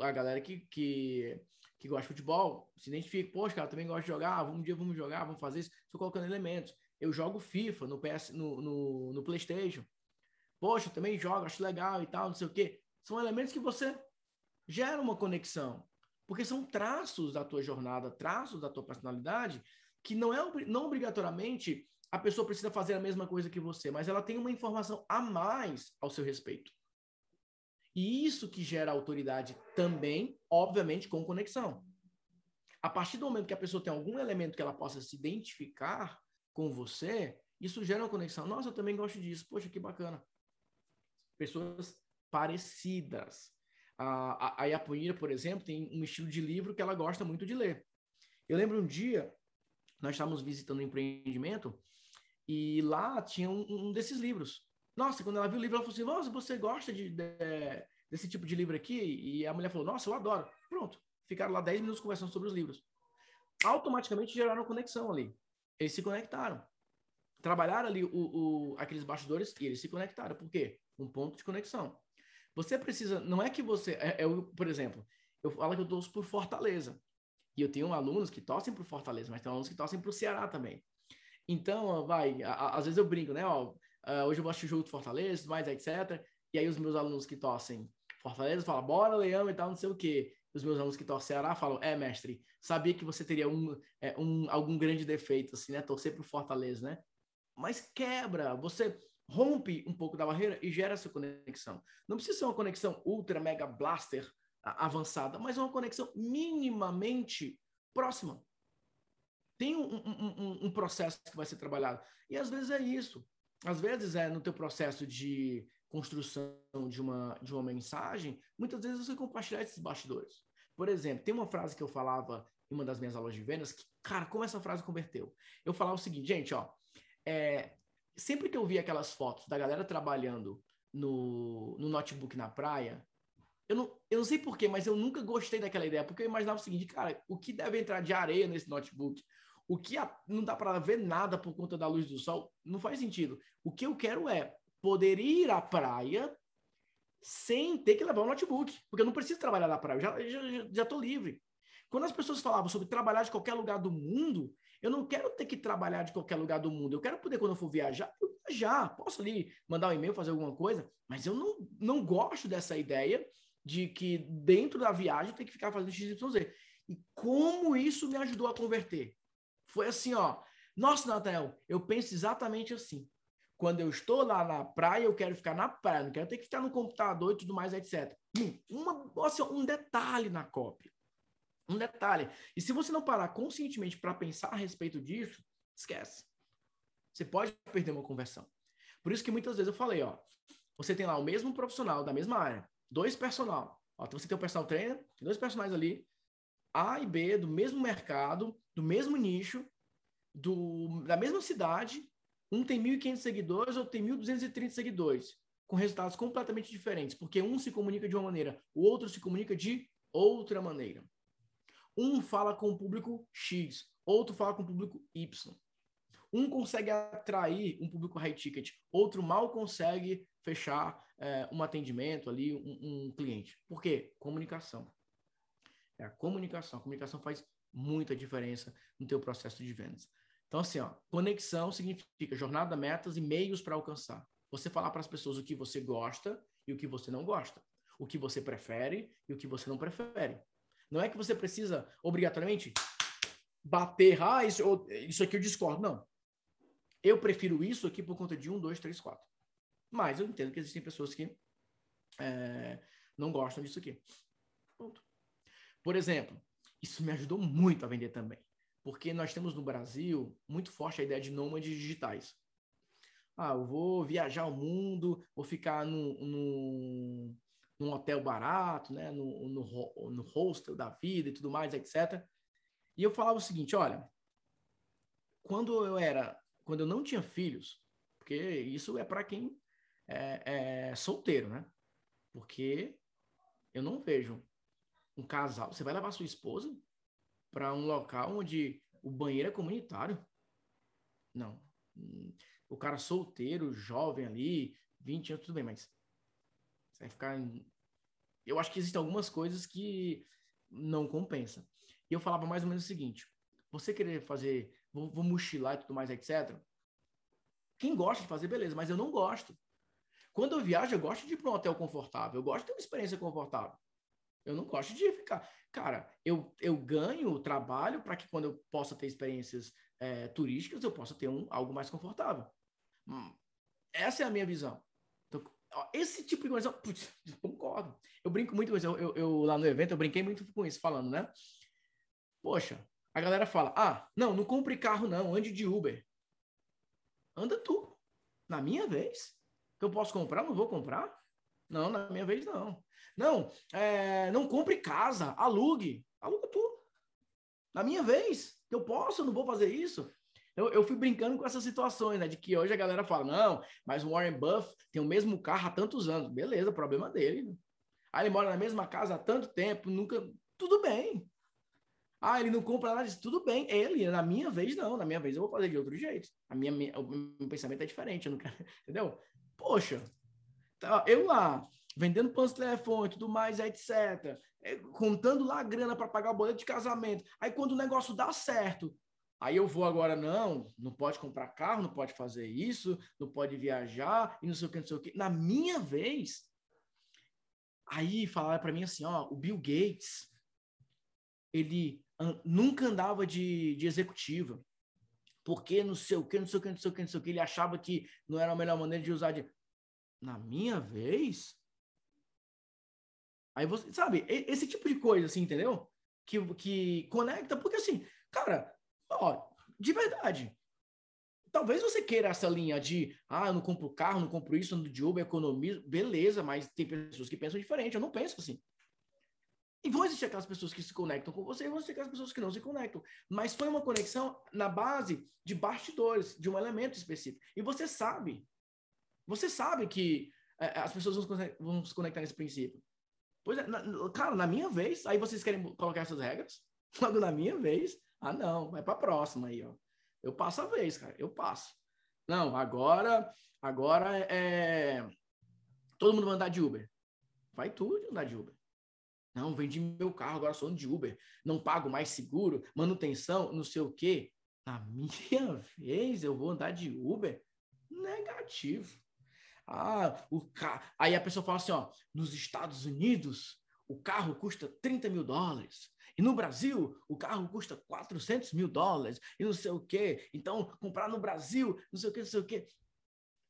a galera que, que, que gosta de futebol se identifica, poxa, cara, também gosto de jogar, um dia vamos jogar, vamos fazer isso, estou colocando elementos. Eu jogo FIFA no, PS, no, no, no PlayStation. Poxa, também jogo, acho legal e tal, não sei o quê. São elementos que você gera uma conexão. Porque são traços da tua jornada, traços da tua personalidade, que não é não obrigatoriamente a pessoa precisa fazer a mesma coisa que você, mas ela tem uma informação a mais ao seu respeito. E isso que gera autoridade também, obviamente, com conexão. A partir do momento que a pessoa tem algum elemento que ela possa se identificar com você, isso gera uma conexão. Nossa, eu também gosto disso. Poxa, que bacana. Pessoas parecidas. A, a, por exemplo, tem um estilo de livro que ela gosta muito de ler. Eu lembro um dia, nós estávamos visitando um empreendimento e lá tinha um, um, desses livros. Nossa, quando ela viu o livro, ela falou assim: Nossa, você gosta de, de, desse tipo de livro aqui? E a mulher falou: Nossa, eu adoro. Pronto. Ficaram lá 10 minutos conversando sobre os livros. Automaticamente geraram conexão ali. Eles se conectaram. Trabalharam ali o, o, aqueles bastidores e eles se conectaram. Por quê? Um ponto de conexão. Você precisa, não é que você, é, é, por exemplo, eu falo que eu torço por Fortaleza. E eu tenho alunos que torcem por Fortaleza, mas tem alunos que torcem para o Ceará também. Então, vai, às vezes eu brinco, né? Ó, uh, hoje eu vou assistir o jogo do Fortaleza, mais etc. E aí os meus alunos que torcem Fortaleza falam, bora, Leão e tal, não sei o quê. Os meus alunos que torcem Ceará falam, é, mestre, sabia que você teria um, é, um algum grande defeito, assim, né? Torcer pro Fortaleza, né? Mas quebra, você rompe um pouco da barreira e gera essa conexão. Não precisa ser uma conexão ultra mega blaster avançada, mas uma conexão minimamente próxima. Tem um, um, um, um, processo que vai ser trabalhado. E às vezes é isso. Às vezes é no teu processo de construção de uma, de uma mensagem, muitas vezes você compartilhar esses bastidores. Por exemplo, tem uma frase que eu falava em uma das minhas aulas de vendas que, cara, como essa frase converteu? Eu falava o seguinte, gente, ó, é, sempre que eu via aquelas fotos da galera trabalhando no, no notebook na praia, eu não, eu não sei porquê, mas eu nunca gostei daquela ideia, porque eu imaginava o seguinte, cara, o que deve entrar de areia nesse notebook? O que a, não dá para ver nada por conta da luz do sol? Não faz sentido. O que eu quero é poder ir à praia sem ter que levar o notebook, porque eu não preciso trabalhar na praia, eu já, já, já livre. Quando as pessoas falavam sobre trabalhar de qualquer lugar do mundo, eu não quero ter que trabalhar de qualquer lugar do mundo. Eu quero poder, quando eu for viajar, eu viajar. Posso ali mandar um e-mail, fazer alguma coisa, mas eu não, não gosto dessa ideia de que dentro da viagem tem que ficar fazendo XYZ. E como isso me ajudou a converter? Foi assim, ó. Nossa, Nathanael, eu penso exatamente assim. Quando eu estou lá na praia, eu quero ficar na praia, não quero ter que ficar no computador e tudo mais, etc. Hum, uma, assim, um detalhe na cópia. Um detalhe. E se você não parar conscientemente para pensar a respeito disso, esquece. Você pode perder uma conversão. Por isso que muitas vezes eu falei, ó, você tem lá o mesmo profissional da mesma área, dois personal. Ó, então você tem o personal trainer, dois personagens ali, A e B, do mesmo mercado, do mesmo nicho, do, da mesma cidade. Um tem 1.500 seguidores, outro tem 1.230 seguidores, com resultados completamente diferentes, porque um se comunica de uma maneira, o outro se comunica de outra maneira. Um fala com o público X, outro fala com o público Y. Um consegue atrair um público high ticket, outro mal consegue fechar é, um atendimento ali, um, um, cliente. Por quê? Comunicação. É a comunicação. A comunicação faz muita diferença no teu processo de vendas. Então, assim, ó, conexão significa jornada, metas e meios para alcançar. Você falar para as pessoas o que você gosta e o que você não gosta. O que você prefere e o que você não prefere. Não é que você precisa, obrigatoriamente, bater, ah, isso, isso aqui eu discordo. Não. Eu prefiro isso aqui por conta de um, dois, três, quatro. Mas eu entendo que existem pessoas que é, não gostam disso aqui. Ponto. Por exemplo, isso me ajudou muito a vender também. Porque nós temos no Brasil muito forte a ideia de nômades digitais. Ah, eu vou viajar o mundo, vou ficar num, num, num hotel barato, né? No, no, no hostel da vida e tudo mais, etc. E eu falava o seguinte, olha, quando eu era, quando eu não tinha filhos, porque isso é para quem é, é solteiro, né? Porque eu não vejo um casal. Você vai levar sua esposa para um local onde o banheiro é comunitário? Não. O cara solteiro, jovem ali, 20 anos, tudo bem, mas você vai ficar. Em... Eu acho que existem algumas coisas que não compensa. E eu falava mais ou menos o seguinte: você querer fazer, vou, vou mochilar e tudo mais, etc. Quem gosta de fazer, beleza, mas eu não gosto. Quando eu viajo, eu gosto de ir para um hotel confortável, eu gosto de ter uma experiência confortável. Eu não gosto de ficar. Cara, eu, eu ganho trabalho para que quando eu possa ter experiências é, turísticas, eu possa ter um, algo mais confortável. Hum, essa é a minha visão. Ó, esse tipo de coisa, putz, concordo. Eu brinco muito com isso. Eu, eu, lá no evento, eu brinquei muito com isso, falando, né? Poxa, a galera fala: ah, não, não compre carro, não, ande de Uber. Anda tu. Na minha vez. Que eu posso comprar, não vou comprar? Não, na minha vez não. Não, é, não compre casa, alugue. Aluga tu. Na minha vez, eu posso, não vou fazer isso. Eu, eu fui brincando com essas situações, né? De que hoje a galera fala, não, mas o Warren Buff tem o mesmo carro há tantos anos. Beleza, problema dele. Né? Ah, ele mora na mesma casa há tanto tempo, nunca. Tudo bem. Ah, ele não compra nada disso. Tudo bem. Ele, na minha vez, não. Na minha vez eu vou fazer de outro jeito. A minha, o meu pensamento é diferente. Eu não quero... (laughs) Entendeu? Poxa, tá, eu lá, vendendo planos de telefone tudo mais, etc. É, contando lá a grana para pagar o boleto de casamento. Aí quando o negócio dá certo, aí eu vou agora, não, não pode comprar carro, não pode fazer isso, não pode viajar, e não sei o que, não sei o que. Na minha vez, aí falaram para mim assim, ó, o Bill Gates, ele nunca andava de, de executiva. Porque não sei o que, não sei o que, não sei o que, não sei o que. Ele achava que não era a melhor maneira de usar de. Na minha vez? Aí você, sabe, esse tipo de coisa, assim, entendeu? Que, que conecta, porque assim, cara, ó, de verdade, talvez você queira essa linha de, ah, eu não compro carro, não compro isso, ando de Uber, economizo, beleza, mas tem pessoas que pensam diferente, eu não penso assim. E vão existir aquelas pessoas que se conectam com você e vão existir aquelas pessoas que não se conectam. Mas foi uma conexão na base de bastidores, de um elemento específico. E você sabe. Você sabe que é, as pessoas vão se conectar nesse princípio. Pois é, na, cara, na minha vez, aí vocês querem colocar essas regras? (laughs) Logo na minha vez, ah, não, vai para a próxima aí, ó. Eu passo a vez, cara, eu passo. Não, agora, agora é. Todo mundo vai andar de Uber. Vai tudo andar de Uber. Não, vendi meu carro, agora sou de Uber. Não pago mais seguro, manutenção, não sei o quê. Na (laughs) minha vez, eu vou andar de Uber? Negativo. Ah, o carro. Aí a pessoa fala assim: ó, nos Estados Unidos, o carro custa 30 mil dólares. E no Brasil, o carro custa 400 mil dólares. E não sei o quê. Então, comprar no Brasil, não sei o quê, não sei o quê.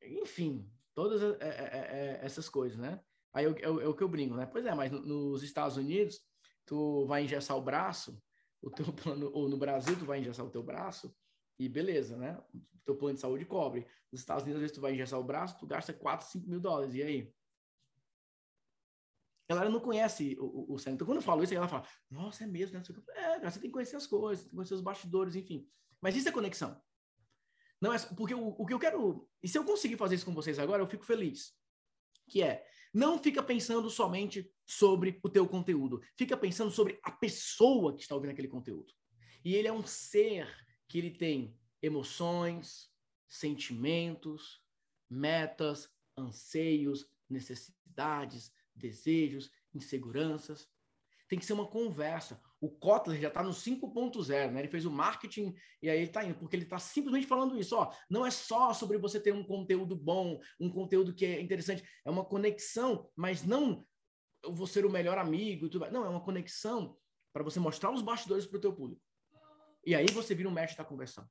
Enfim, todas é, é, é, essas coisas, né? Aí é, é, o que eu brinco, né? Pois é, mas nos Estados Unidos, tu vai engessar o braço, o teu (laughs) plano, ou no Brasil, tu vai engessar o teu braço, e beleza, né? O teu plano de saúde cobre. Nos Estados Unidos, às vezes, tu vai engessar o braço, tu gasta 4, 5 mil dólares, e aí? Galera não conhece o, o, o. Então, quando eu falo isso, ela fala, nossa, é mesmo, né? É, você tem que conhecer as coisas, tem que conhecer os bastidores, enfim. Mas isso é conexão. Não é, porque o, o que eu quero. E se eu conseguir fazer isso com vocês agora, eu fico feliz. Que é, não fica pensando somente sobre o teu conteúdo. Fica pensando sobre a pessoa que está ouvindo aquele conteúdo. E ele é um ser que ele tem emoções, sentimentos, metas, anseios, necessidades, desejos, inseguranças. Tem que ser uma conversa. O Kotler já está no 5.0, né? Ele fez o marketing e aí ele está indo, porque ele está simplesmente falando isso. Ó, não é só sobre você ter um conteúdo bom, um conteúdo que é interessante, é uma conexão, mas não eu vou ser o melhor amigo e tudo Não, é uma conexão para você mostrar os bastidores para o teu público. E aí você vira um mestre da conversão.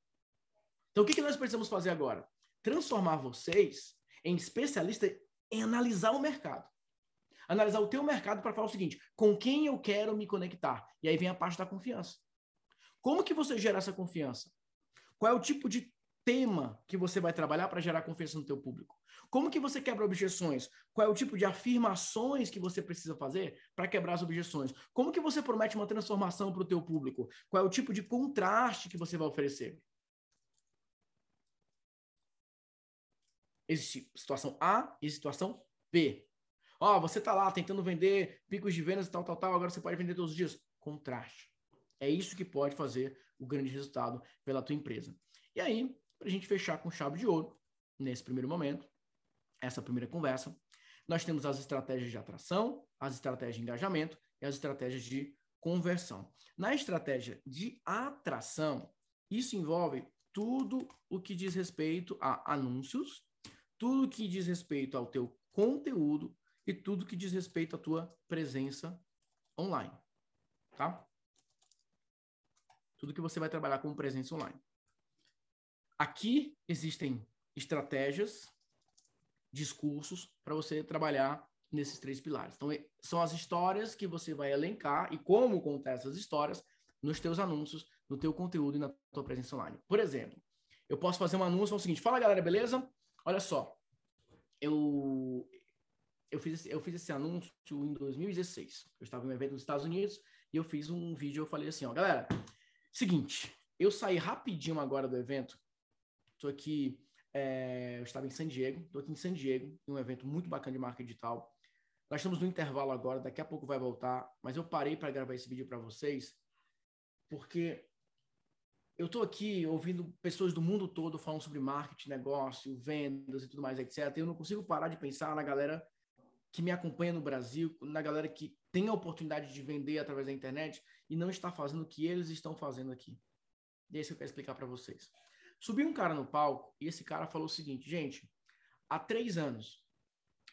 Então, o que, que nós precisamos fazer agora? Transformar vocês em especialistas em analisar o mercado analisar o teu mercado para falar o seguinte: com quem eu quero me conectar? E aí vem a parte da confiança. Como que você gera essa confiança? Qual é o tipo de tema que você vai trabalhar para gerar confiança no teu público? Como que você quebra objeções? Qual é o tipo de afirmações que você precisa fazer para quebrar as objeções? Como que você promete uma transformação para o teu público? Qual é o tipo de contraste que você vai oferecer? Existe situação A e situação B. Ó, oh, você tá lá tentando vender picos de vendas e tal, tal, tal, agora você pode vender todos os dias. Contraste. É isso que pode fazer o grande resultado pela tua empresa. E aí, para a gente fechar com chave de ouro, nesse primeiro momento, essa primeira conversa, nós temos as estratégias de atração, as estratégias de engajamento e as estratégias de conversão. Na estratégia de atração, isso envolve tudo o que diz respeito a anúncios, tudo o que diz respeito ao teu conteúdo, e tudo que diz respeito à tua presença online, tá? Tudo que você vai trabalhar com presença online. Aqui existem estratégias, discursos para você trabalhar nesses três pilares. Então, são as histórias que você vai elencar e como contar essas histórias nos teus anúncios, no teu conteúdo e na tua presença online. Por exemplo, eu posso fazer um anúncio, é o seguinte, fala galera, beleza? Olha só, eu, eu fiz, eu fiz esse anúncio em 2016. Eu estava em um evento nos Estados Unidos e eu fiz um vídeo. Eu falei assim: ó, galera, seguinte, eu saí rapidinho agora do evento. Estou aqui, é, eu estava em San Diego, estou aqui em San Diego, em um evento muito bacana de marca digital. Nós estamos no intervalo agora, daqui a pouco vai voltar, mas eu parei para gravar esse vídeo para vocês, porque eu estou aqui ouvindo pessoas do mundo todo falando sobre marketing, negócio, vendas e tudo mais, etc. E eu não consigo parar de pensar na galera que me acompanha no Brasil, na galera que tem a oportunidade de vender através da internet e não está fazendo o que eles estão fazendo aqui. E é isso que eu quero explicar para vocês. Subiu um cara no palco e esse cara falou o seguinte, gente, há três anos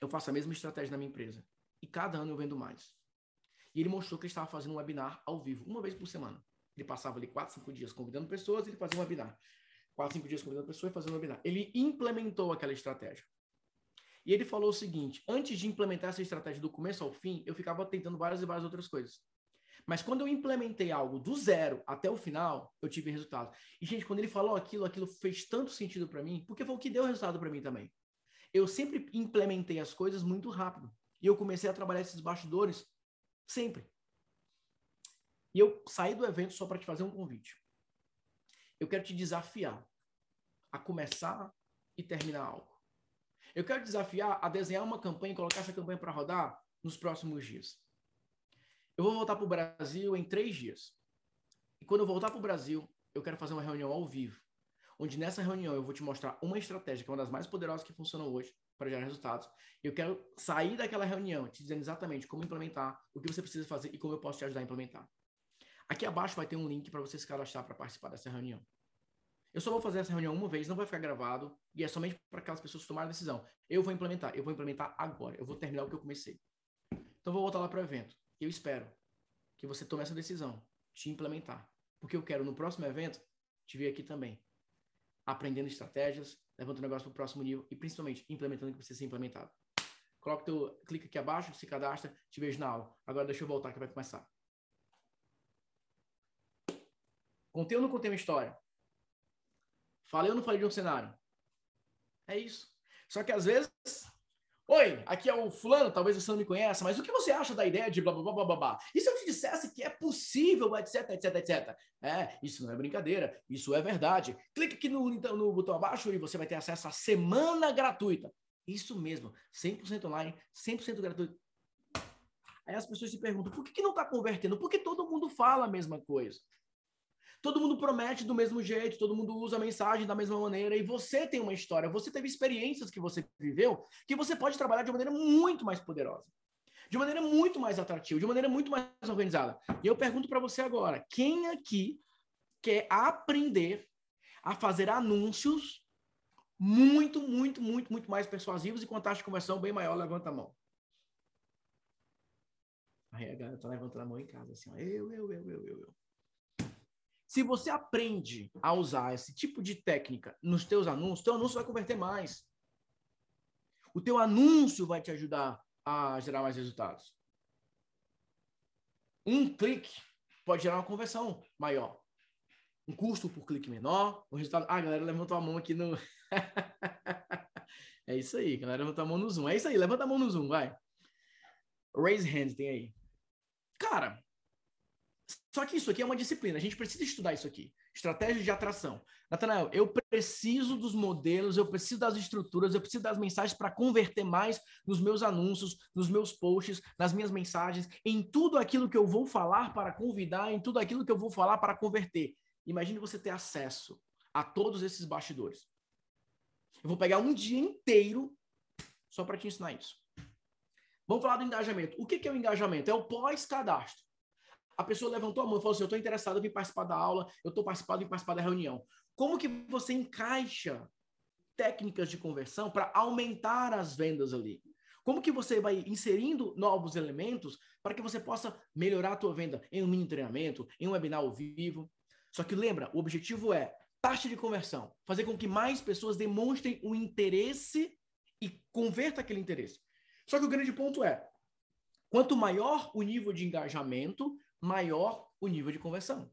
eu faço a mesma estratégia na minha empresa e cada ano eu vendo mais. E ele mostrou que ele estava fazendo um webinar ao vivo, uma vez por semana. Ele passava ali quatro, cinco dias convidando pessoas e ele fazia um webinar. Quatro, cinco dias convidando pessoas e fazendo um webinar. Ele implementou aquela estratégia. E ele falou o seguinte: antes de implementar essa estratégia do começo ao fim, eu ficava tentando várias e várias outras coisas. Mas quando eu implementei algo do zero até o final, eu tive resultado. E, gente, quando ele falou aquilo, aquilo fez tanto sentido para mim, porque foi o que deu resultado para mim também. Eu sempre implementei as coisas muito rápido. E eu comecei a trabalhar esses bastidores sempre. E eu saí do evento só para te fazer um convite. Eu quero te desafiar a começar e terminar algo. Eu quero desafiar a desenhar uma campanha e colocar essa campanha para rodar nos próximos dias. Eu vou voltar para o Brasil em três dias. E quando eu voltar para o Brasil, eu quero fazer uma reunião ao vivo, onde nessa reunião eu vou te mostrar uma estratégia que é uma das mais poderosas que funcionam hoje para gerar resultados. Eu quero sair daquela reunião te dizendo exatamente como implementar, o que você precisa fazer e como eu posso te ajudar a implementar. Aqui abaixo vai ter um link para você se cadastrar para participar dessa reunião. Eu só vou fazer essa reunião uma vez, não vai ficar gravado, e é somente para aquelas pessoas que tomaram a decisão. Eu vou implementar, eu vou implementar agora, eu vou terminar o que eu comecei. Então, vou voltar lá para o evento. Eu espero que você tome essa decisão de implementar. Porque eu quero, no próximo evento, te ver aqui também. Aprendendo estratégias, levando o negócio para o próximo nível e, principalmente, implementando o que precisa ser implementado. Coloca teu, clica aqui abaixo, se cadastra, te vejo na aula. Agora deixa eu voltar que vai começar. Contei ou não contei uma história? Falei ou não falei de um cenário? É isso. Só que às vezes, oi, aqui é o fulano, talvez você não me conheça, mas o que você acha da ideia de blá blá blá blá blá? E se eu te dissesse que é possível, etc, etc, etc? É, isso não é brincadeira, isso é verdade. Clique aqui no, então, no botão abaixo e você vai ter acesso à semana gratuita. Isso mesmo, 100% online, 100% gratuito. Aí as pessoas se perguntam, por que, que não está convertendo? Porque todo mundo fala a mesma coisa. Todo mundo promete do mesmo jeito, todo mundo usa a mensagem da mesma maneira, e você tem uma história, você teve experiências que você viveu, que você pode trabalhar de maneira muito mais poderosa. de maneira muito mais atrativa, de maneira muito mais organizada. E eu pergunto para você agora, quem aqui quer aprender a fazer anúncios muito, muito, muito, muito mais persuasivos e com taxa de conversão bem maior? Levanta a mão. Aí a galera tá levantando a mão em casa, assim, ó, eu, eu, eu, eu, eu, eu. Se você aprende a usar esse tipo de técnica nos teus anúncios, teu anúncio vai converter mais. O teu anúncio vai te ajudar a gerar mais resultados. Um clique pode gerar uma conversão maior. Um custo por clique menor, um resultado. Ah, a galera levantou a mão aqui no. (laughs) é isso aí, galera levantou a mão no Zoom. É isso aí, levanta a mão no Zoom, vai. Raise hand, tem aí. Cara, só que isso aqui é uma disciplina, a gente precisa estudar isso aqui. Estratégia de atração. Natanael, eu preciso dos modelos, eu preciso das estruturas, eu preciso das mensagens para converter mais nos meus anúncios, nos meus posts, nas minhas mensagens, em tudo aquilo que eu vou falar para convidar, em tudo aquilo que eu vou falar para converter. Imagine você ter acesso a todos esses bastidores. Eu vou pegar um dia inteiro só para te ensinar isso. Vamos falar do engajamento. O que é o engajamento? É o pós-cadastro. A pessoa levantou a mão e falou assim: Eu estou interessado em participar da aula, eu estou participando em participar da reunião. Como que você encaixa técnicas de conversão para aumentar as vendas ali? Como que você vai inserindo novos elementos para que você possa melhorar a tua venda em um mini treinamento, em um webinar ao vivo? Só que lembra, o objetivo é taxa de conversão, fazer com que mais pessoas demonstrem o interesse e converta aquele interesse. Só que o grande ponto é, quanto maior o nível de engajamento, maior o nível de conversão.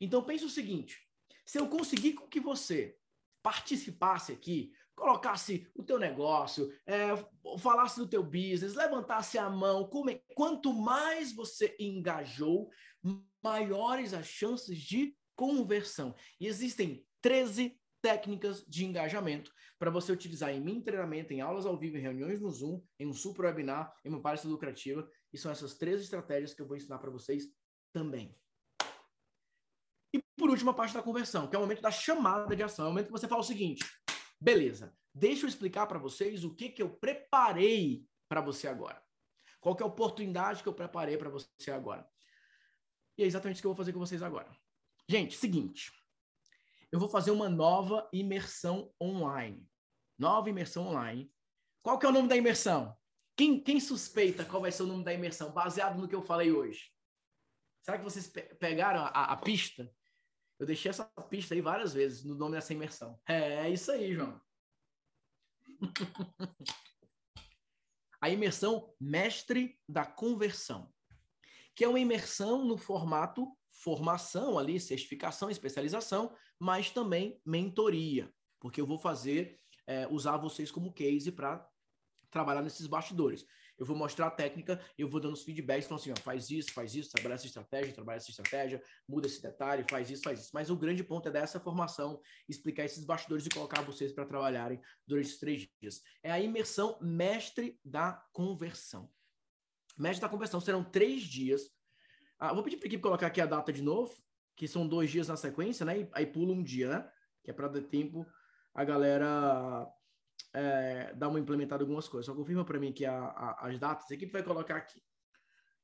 Então pense o seguinte: se eu conseguir que você participasse aqui, colocasse o teu negócio, é, falasse do teu business, levantasse a mão, quanto mais você engajou, maiores as chances de conversão. E existem 13 técnicas de engajamento para você utilizar em mim treinamento, em aulas ao vivo, em reuniões no Zoom, em um super webinar, em uma palestra lucrativa. E são essas três estratégias que eu vou ensinar para vocês também. E por último, a parte da conversão, que é o momento da chamada de ação. É o momento que você fala o seguinte: beleza, deixa eu explicar para vocês o que, que eu preparei para você agora. Qual que é a oportunidade que eu preparei para você agora. E é exatamente isso que eu vou fazer com vocês agora. Gente, seguinte. Eu vou fazer uma nova imersão online. Nova imersão online. Qual que é o nome da imersão? Quem, quem suspeita qual vai ser o nome da imersão, baseado no que eu falei hoje? Será que vocês pe pegaram a, a, pista? Eu deixei essa pista aí várias vezes no nome dessa imersão. É, é isso aí, João. (laughs) a imersão Mestre da Conversão, que é uma imersão no formato formação ali, certificação, especialização, mas também mentoria, porque eu vou fazer, é, usar vocês como case para trabalhar nesses bastidores. Eu vou mostrar a técnica, eu vou dando os feedbacks, falando assim, ó, faz isso, faz isso, trabalha essa estratégia, trabalha essa estratégia, muda esse detalhe, faz isso, faz isso. Mas o grande ponto é dessa formação, explicar esses bastidores e colocar vocês para trabalharem durante esses três dias. É a imersão mestre da conversão. Mestre da conversão serão três dias. Ah, vou pedir para a equipe colocar aqui a data de novo, que são dois dias na sequência, né? Aí pula um dia, né? Que é para dar tempo a galera é, dar uma implementada em algumas coisas. Só confirma para mim que a, a, as datas, a equipe vai colocar aqui.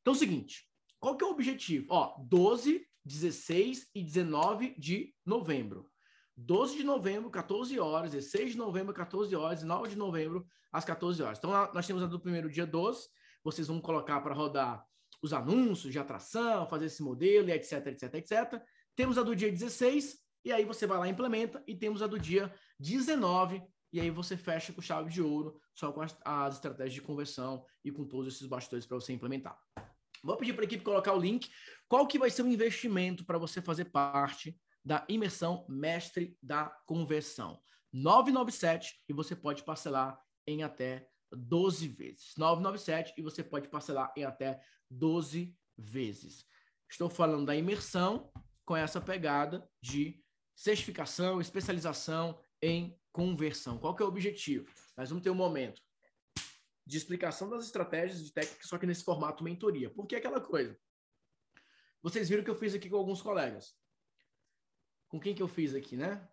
Então é o seguinte, qual que é o objetivo? Ó, 12, 16 e 19 de novembro. 12 de novembro, 14 horas, 16 de novembro, 14 horas, 9 de novembro, às 14 horas. Então, nós temos a do primeiro dia 12, vocês vão colocar para rodar os anúncios de atração, fazer esse modelo, e etc, etc, etc. Temos a do dia 16, e aí você vai lá e implementa, e temos a do dia 19, e aí você fecha com chave de ouro, só com as, as estratégias de conversão e com todos esses bastidores para você implementar. Vou pedir para a equipe colocar o link. Qual que vai ser o investimento para você fazer parte da imersão mestre da conversão? 997 e você pode parcelar em até 12 vezes. 997 e você pode parcelar em até 12 vezes. Estou falando da imersão com essa pegada de certificação, especialização em conversão. Qual que é o objetivo? Nós vamos ter um momento de explicação das estratégias de técnica, só que nesse formato mentoria. Por que aquela coisa? Vocês viram que eu fiz aqui com alguns colegas. Com quem que eu fiz aqui, né?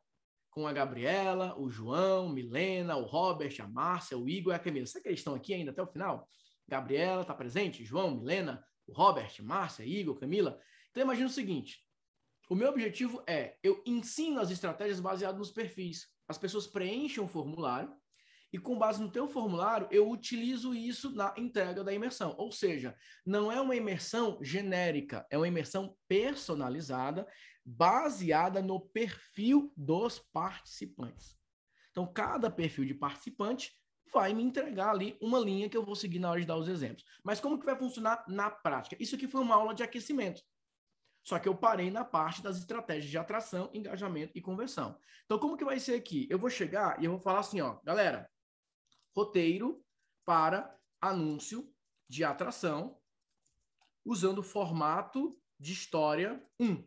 Com a Gabriela, o João, Milena, o Robert, a Márcia, o Igor e a Camila. Será que eles estão aqui ainda até o final? Gabriela está presente? João, Milena, o Robert, Márcia, Igor, Camila. Então imagina o seguinte: o meu objetivo é eu ensino as estratégias baseadas nos perfis. As pessoas preenchem o formulário e com base no teu formulário eu utilizo isso na entrega da imersão. Ou seja, não é uma imersão genérica, é uma imersão personalizada, baseada no perfil dos participantes. Então, cada perfil de participante vai me entregar ali uma linha que eu vou seguir na hora de dar os exemplos. Mas como que vai funcionar na prática? Isso aqui foi uma aula de aquecimento. Só que eu parei na parte das estratégias de atração, engajamento e conversão. Então, como que vai ser aqui? Eu vou chegar e eu vou falar assim, ó, galera, roteiro para anúncio de atração usando o formato de história 1.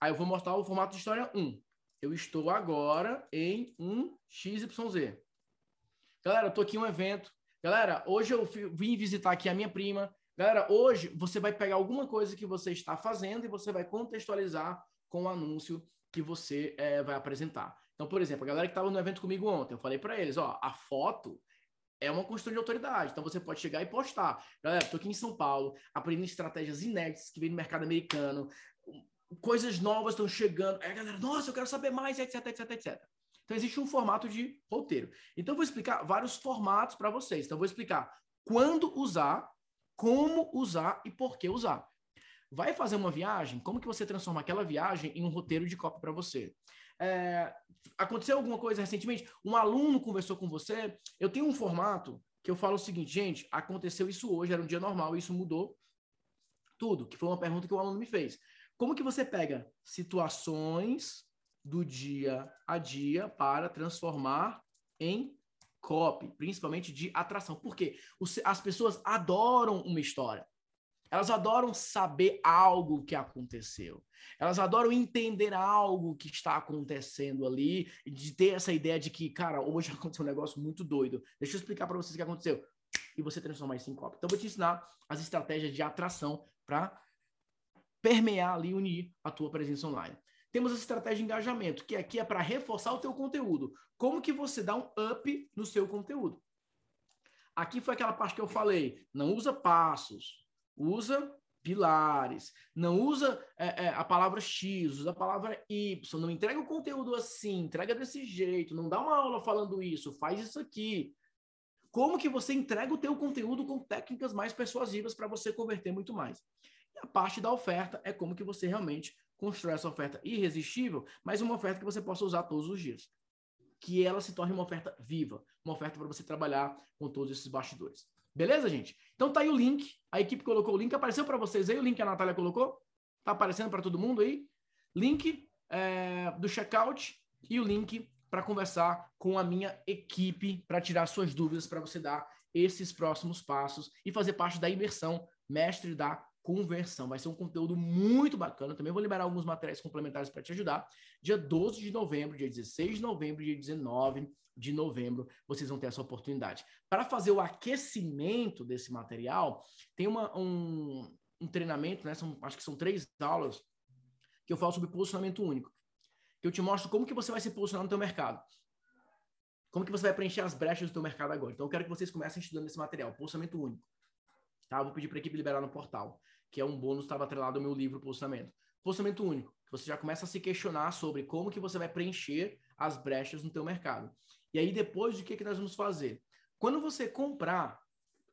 Aí eu vou mostrar o formato de história 1. Eu estou agora em um XYZ. Galera, eu tô aqui em um evento. Galera, hoje eu vim visitar aqui a minha prima. Galera, hoje você vai pegar alguma coisa que você está fazendo e você vai contextualizar com o anúncio que você é, vai apresentar. Então, por exemplo, a galera que estava no evento comigo ontem, eu falei para eles, ó, a foto é uma questão de autoridade. Então você pode chegar e postar. Galera, estou aqui em São Paulo, aprendendo estratégias inéditas que vem no mercado americano, coisas novas estão chegando. Aí a galera, nossa, eu quero saber mais, etc, etc, etc. Então existe um formato de roteiro. Então eu vou explicar vários formatos para vocês. Então eu vou explicar quando usar como usar e por que usar. Vai fazer uma viagem? Como que você transforma aquela viagem em um roteiro de copy para você? É, aconteceu alguma coisa recentemente? Um aluno conversou com você? Eu tenho um formato que eu falo o seguinte, gente, aconteceu isso hoje, era um dia normal, isso mudou tudo, que foi uma pergunta que o aluno me fez. Como que você pega situações do dia a dia para transformar em copy, principalmente de atração. Por quê? As pessoas adoram uma história. Elas adoram saber algo que aconteceu. Elas adoram entender algo que está acontecendo ali, de ter essa ideia de que, cara, hoje (laughs) aconteceu um negócio muito doido. Deixa eu explicar para vocês o que aconteceu. E você transformar isso em copy. Então, vou te ensinar as estratégias de atração para permear ali, unir a tua presença online. Temos a estratégia de engajamento, que aqui é para reforçar o teu conteúdo. Como que você dá um up no seu conteúdo? Aqui foi aquela parte que eu falei. Não usa passos, usa pilares. Não usa é, é, a palavra X, usa a palavra Y. Não entrega o conteúdo assim, entrega desse jeito. Não dá uma aula falando isso, faz isso aqui. Como que você entrega o teu conteúdo com técnicas mais persuasivas para você converter muito mais? E a parte da oferta é como que você realmente constrói essa oferta irresistível, mas uma oferta que você possa usar todos os dias. Que ela se torne uma oferta viva, uma oferta para você trabalhar com todos esses bastidores. Beleza, gente? Então tá aí o link. A equipe colocou o link. Apareceu para vocês aí o link que a Natália colocou? Tá aparecendo para todo mundo aí? Link é, do checkout e o link para conversar com a minha equipe para tirar suas dúvidas para você dar esses próximos passos e fazer parte da imersão Mestre da conversão. Vai ser um conteúdo muito bacana. Também vou liberar alguns materiais complementares para te ajudar. Dia 12 de novembro, dia 16 de novembro, dia 19 de novembro, vocês vão ter essa oportunidade. Para fazer o aquecimento desse material, tem uma, um, um treinamento, né? São, acho que são três aulas que eu falo sobre posicionamento único. Que eu te mostro como que você vai se posicionar no teu mercado. Como que você vai preencher as brechas do teu mercado agora. Então, eu quero que vocês comecem estudando esse material, posicionamento único. Tá? Eu vou pedir para a equipe liberar no portal que é um bônus estava atrelado ao meu livro Posicionamento. Posicionamento único, que você já começa a se questionar sobre como que você vai preencher as brechas no teu mercado. E aí depois o que, que nós vamos fazer? Quando você comprar,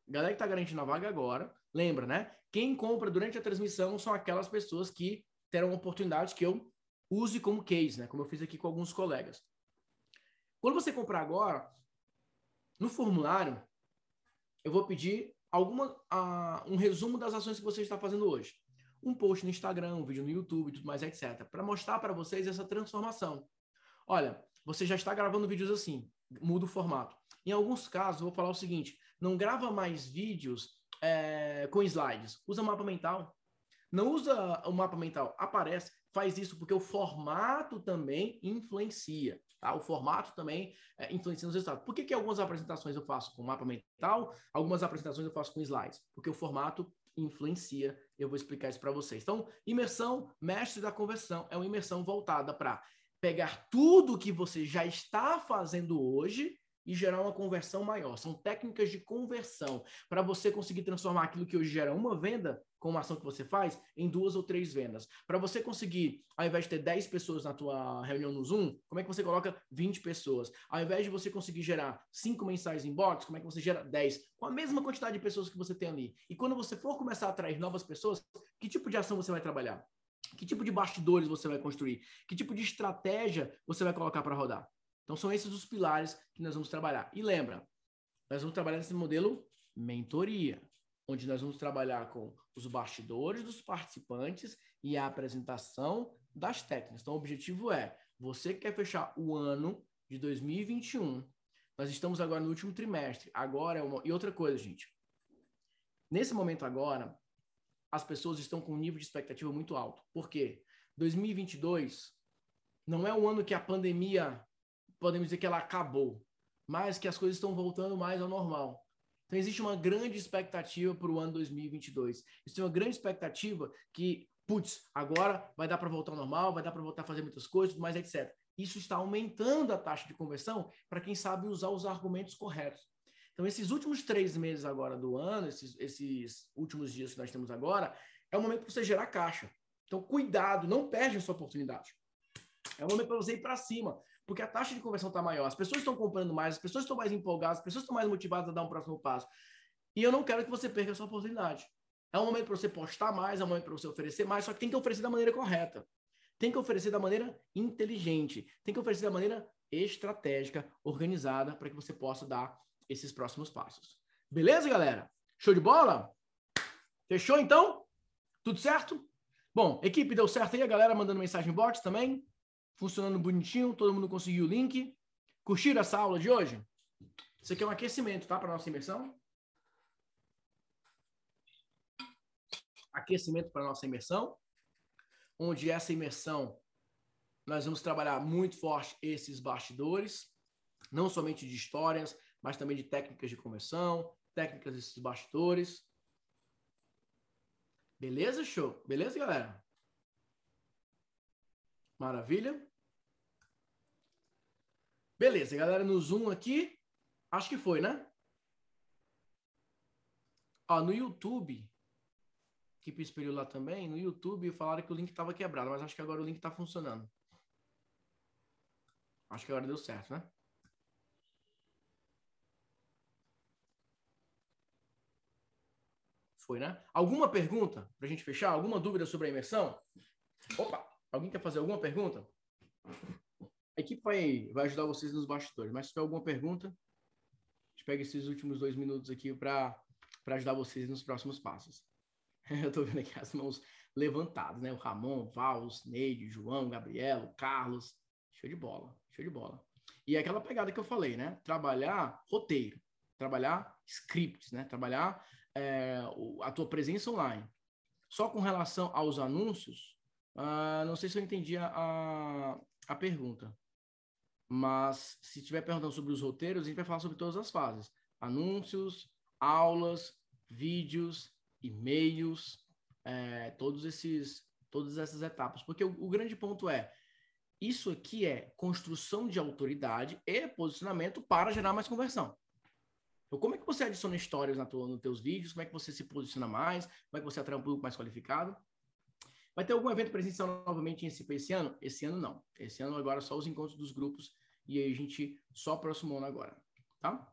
galera que está garantindo a vaga agora, lembra, né? Quem compra durante a transmissão são aquelas pessoas que terão oportunidade que eu use como case, né? Como eu fiz aqui com alguns colegas. Quando você comprar agora, no formulário, eu vou pedir alguma, uh, um resumo das ações que você está fazendo hoje. Um post no Instagram, um vídeo no YouTube, tudo mais, etc. Para mostrar para vocês essa transformação. Olha, você já está gravando vídeos assim, muda o formato. Em alguns casos, vou falar o seguinte: não grava mais vídeos é, com slides, usa mapa mental. Não usa o mapa mental, aparece, faz isso porque o formato também influencia. Tá? O formato também é, influencia nos resultados. Por que, que algumas apresentações eu faço com mapa mental, algumas apresentações eu faço com slides? Porque o formato influencia. Eu vou explicar isso para vocês. Então, imersão, mestre da conversão, é uma imersão voltada para pegar tudo que você já está fazendo hoje e gerar uma conversão maior. São técnicas de conversão para você conseguir transformar aquilo que hoje gera uma venda com uma ação que você faz em duas ou três vendas. Para você conseguir, ao invés de ter 10 pessoas na tua reunião no Zoom, como é que você coloca 20 pessoas? Ao invés de você conseguir gerar cinco mensagens em box, como é que você gera 10? Com a mesma quantidade de pessoas que você tem ali. E quando você for começar a atrair novas pessoas, que tipo de ação você vai trabalhar? Que tipo de bastidores você vai construir? Que tipo de estratégia você vai colocar para rodar? Então são esses os pilares que nós vamos trabalhar. E lembra, nós vamos trabalhar nesse modelo mentoria, onde nós vamos trabalhar com os bastidores dos participantes e a apresentação das técnicas. Então o objetivo é, você que quer fechar o ano de 2021, nós estamos agora no último trimestre. Agora é uma... E outra coisa, gente. Nesse momento agora, as pessoas estão com um nível de expectativa muito alto. Por quê? 2022 não é o ano que a pandemia podemos dizer que ela acabou, mas que as coisas estão voltando mais ao normal. Então, existe uma grande expectativa para o ano 2022. Existe uma grande expectativa que, putz, agora vai dar para voltar ao normal, vai dar para voltar a fazer muitas coisas, mas etc. Isso está aumentando a taxa de conversão para quem sabe usar os argumentos corretos. Então, esses últimos três meses agora do ano, esses, esses últimos dias que nós temos agora, é o momento para você gerar caixa. Então, cuidado, não perde essa oportunidade. É o momento para você ir para cima porque a taxa de conversão está maior, as pessoas estão comprando mais, as pessoas estão mais empolgadas, as pessoas estão mais motivadas a dar um próximo passo. E eu não quero que você perca essa oportunidade. É um momento para você postar mais, é um momento para você oferecer mais, só que tem que oferecer da maneira correta. Tem que oferecer da maneira inteligente, tem que oferecer da maneira estratégica, organizada, para que você possa dar esses próximos passos. Beleza, galera? Show de bola? Fechou então? Tudo certo? Bom, equipe, deu certo aí? A galera mandando mensagem em bot também? Funcionando bonitinho, todo mundo conseguiu o link. Curtiram essa aula de hoje? Isso aqui é um aquecimento, tá? Para nossa imersão. Aquecimento para nossa imersão, onde essa imersão nós vamos trabalhar muito forte esses bastidores, não somente de histórias, mas também de técnicas de conversão, técnicas desses bastidores. Beleza, show? Beleza, galera? Maravilha. Beleza, galera, no Zoom aqui, acho que foi, né? Ó, no YouTube, que espelhou lá também, no YouTube falaram que o link estava quebrado, mas acho que agora o link está funcionando. Acho que agora deu certo, né? Foi, né? Alguma pergunta para a gente fechar? Alguma dúvida sobre a imersão? Opa! Alguém quer fazer alguma pergunta? A equipe vai, vai ajudar vocês nos bastidores, mas se tiver alguma pergunta, a gente pega esses últimos dois minutos aqui para ajudar vocês nos próximos passos. (laughs) Eu estou vendo aqui as mãos levantadas, né? O Ramon, Vals, Neide, João, Gabriel, Carlos. Show de bola, show de bola. E é aquela pegada que eu falei, né? Trabalhar roteiro, trabalhar scripts, né? Trabalhar é, a tua presença online. Só com relação aos anúncios, Uh, não sei se eu entendi a, a, pergunta, mas se estiver perguntando sobre os roteiros, a gente vai falar sobre todas as fases: anúncios, aulas, vídeos, e-mails, é, todos esses, todas essas etapas. Porque o, o grande ponto é isso aqui é construção de autoridade e posicionamento para gerar mais conversão. Então, como é que você adiciona histórias na tua, nos teus vídeos? Como é que você se posiciona mais? Como é que você atrai um público mais qualificado? Vai ter algum evento presencial novamente em SCP esse ano? Esse ano não. Esse ano agora só os encontros dos grupos e aí a gente só próximo ano agora, tá?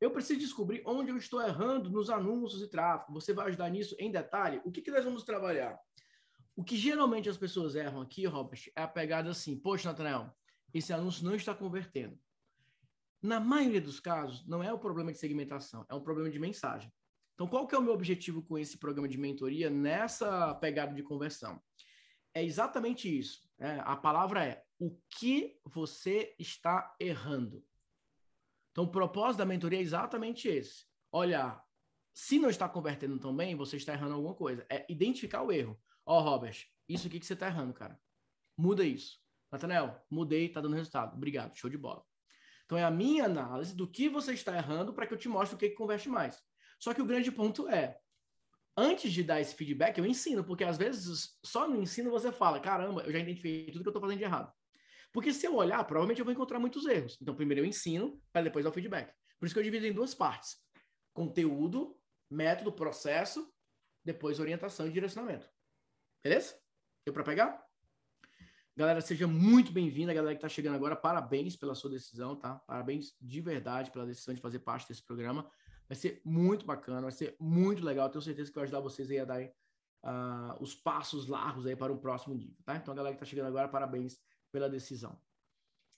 Eu preciso descobrir onde eu estou errando nos anúncios e tráfego. Você vai ajudar nisso em detalhe? O que, que nós vamos trabalhar? O que geralmente as pessoas erram aqui, Robert, é a pegada assim: poxa, Nathanael, esse anúncio não está convertendo. Na maioria dos casos, não é o problema de segmentação, é um problema de mensagem. Então, qual que é o meu objetivo com esse programa de mentoria nessa pegada de conversão? É exatamente isso. Né? A palavra é o que você está errando. Então, o propósito da mentoria é exatamente esse. Olha, se não está convertendo tão bem, você está errando alguma coisa. É identificar o erro. Ó, oh, Robert, isso aqui que você está errando, cara. Muda isso. Natanel, mudei, está dando resultado. Obrigado, show de bola. Então, é a minha análise do que você está errando para que eu te mostre o que, que converte mais. Só que o grande ponto é, antes de dar esse feedback, eu ensino, porque às vezes só no ensino você fala, caramba, eu já identifiquei tudo que eu estou fazendo de errado. Porque se eu olhar, provavelmente eu vou encontrar muitos erros. Então, primeiro eu ensino, para depois dar o feedback. Por isso que eu divido em duas partes: conteúdo, método, processo, depois orientação e direcionamento. Beleza? Deu para pegar? Galera, seja muito bem-vinda. Galera que está chegando agora, parabéns pela sua decisão, tá? Parabéns de verdade pela decisão de fazer parte desse programa. Vai ser muito bacana, vai ser muito legal. Tenho certeza que vai ajudar vocês aí a dar uh, os passos largos aí para um próximo nível, tá? Então, a galera que está chegando agora, parabéns pela decisão.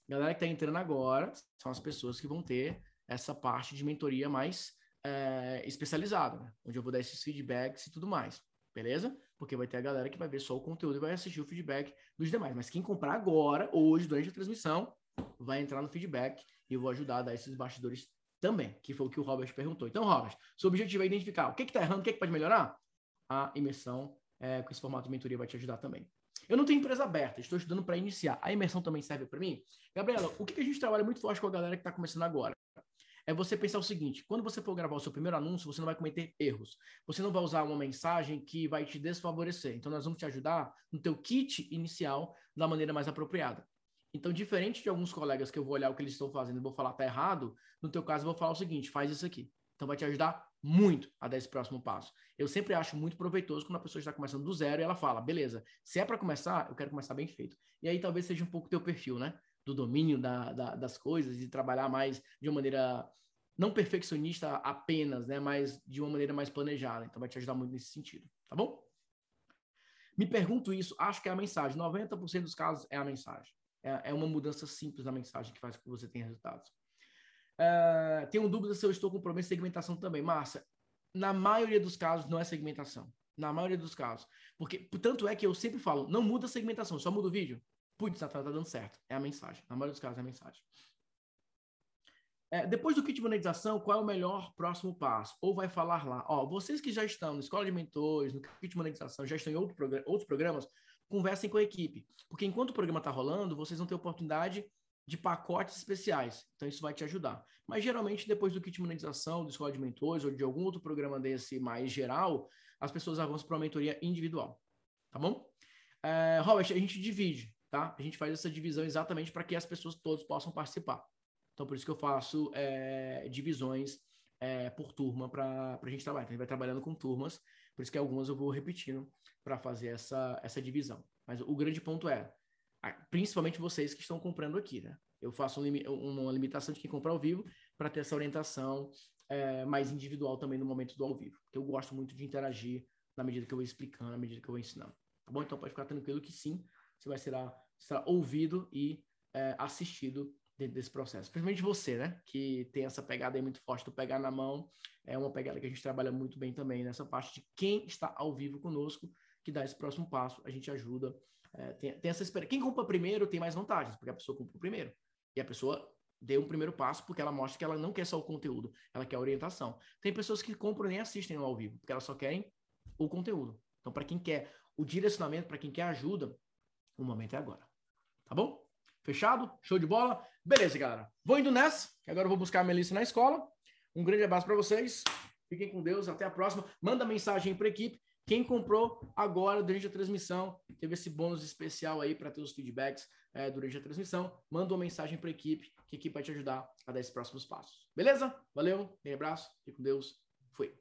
Galera que está entrando agora são as pessoas que vão ter essa parte de mentoria mais é, especializada, né? onde eu vou dar esses feedbacks e tudo mais, beleza? Porque vai ter a galera que vai ver só o conteúdo e vai assistir o feedback dos demais. Mas quem comprar agora, hoje, durante a transmissão, vai entrar no feedback e eu vou ajudar a dar esses bastidores também, que foi o que o Robert perguntou. Então, Robert, seu objetivo é identificar o que está errando, o que, que pode melhorar? A imersão é, com esse formato de mentoria vai te ajudar também. Eu não tenho empresa aberta, estou estudando para iniciar. A imersão também serve para mim? Gabriela, o que, que a gente trabalha muito forte com a galera que está começando agora? É você pensar o seguinte: quando você for gravar o seu primeiro anúncio, você não vai cometer erros. Você não vai usar uma mensagem que vai te desfavorecer. Então, nós vamos te ajudar no teu kit inicial da maneira mais apropriada. Então, diferente de alguns colegas que eu vou olhar o que eles estão fazendo e vou falar tá errado, no teu caso eu vou falar o seguinte, faz isso aqui. Então vai te ajudar muito a dar esse próximo passo. Eu sempre acho muito proveitoso quando a pessoa está começando do zero e ela fala, beleza, se é para começar, eu quero começar bem feito. E aí talvez seja um pouco teu perfil, né? Do domínio da, da, das coisas e trabalhar mais de uma maneira não perfeccionista apenas, né? Mas de uma maneira mais planejada. Então vai te ajudar muito nesse sentido, tá bom? Me pergunto isso, acho que é a mensagem. 90% dos casos é a mensagem. É, é uma mudança simples da mensagem que faz com que você tenha resultados. Uh, tenho dúvida se eu estou com problema de segmentação também. Márcia, na maioria dos casos não é segmentação. Na maioria dos casos. Porque, tanto é que eu sempre falo, não muda a segmentação, só muda o vídeo. Putz, tá, tá dando certo. É a mensagem. Na maioria dos casos é a mensagem. É, depois do kit de monetização, qual é o melhor próximo passo? Ou vai falar lá, ó, vocês que já estão na escola de mentores, no kit de monetização, já estão em outro programa, outros programas, conversem com a equipe. Porque enquanto o programa está rolando, vocês vão ter oportunidade de pacotes especiais. Então, isso vai te ajudar. Mas, geralmente, depois do kit de monetização, do Escola de Mentores ou de algum outro programa desse mais geral, as pessoas avançam para uma mentoria individual. Tá bom? É, Robert, a gente divide, tá? A gente faz essa divisão exatamente para que as pessoas todas possam participar. Então, por isso que eu faço é, divisões é, por turma para a gente trabalhar. Então, a gente vai trabalhando com turmas, por isso que algumas eu vou repetindo para fazer essa, essa divisão. Mas o grande ponto é, principalmente vocês que estão comprando aqui, né? Eu faço um, uma limitação de quem compra ao vivo para ter essa orientação é, mais individual também no momento do ao vivo. Porque eu gosto muito de interagir na medida que eu vou explicando, na medida que eu vou ensinando. Tá bom? Então pode ficar tranquilo que sim, você vai ser será ouvido e é, assistido dentro desse processo. Principalmente você, né? Que tem essa pegada aí muito forte do pegar na mão. É uma pegada que a gente trabalha muito bem também nessa parte de quem está ao vivo conosco, que dá esse próximo passo, a gente ajuda é, tem, tem, essa experiência. Quem compra primeiro tem mais vantagens, porque a pessoa comprou primeiro. E a pessoa deu um primeiro passo porque ela mostra que ela não quer só o conteúdo, ela quer a orientação. Tem pessoas que compram e nem assistem ao vivo, porque elas só querem o conteúdo. Então, para quem quer o direcionamento, para quem quer ajuda, o momento é agora. Tá bom? Fechado? Show de bola? Beleza, galera. Vou indo nessa, que agora eu vou buscar a Melissa na escola. Um grande abraço para vocês. Fiquem com Deus. Até a próxima. Manda mensagem para a equipe. Quem comprou agora durante a transmissão, teve esse bônus especial aí para ter os feedbacks é, durante a transmissão. Manda uma mensagem para a equipe, que a equipe vai te ajudar a dar esses próximos passos. Beleza? Valeu, um abraço, fique com Deus, fui.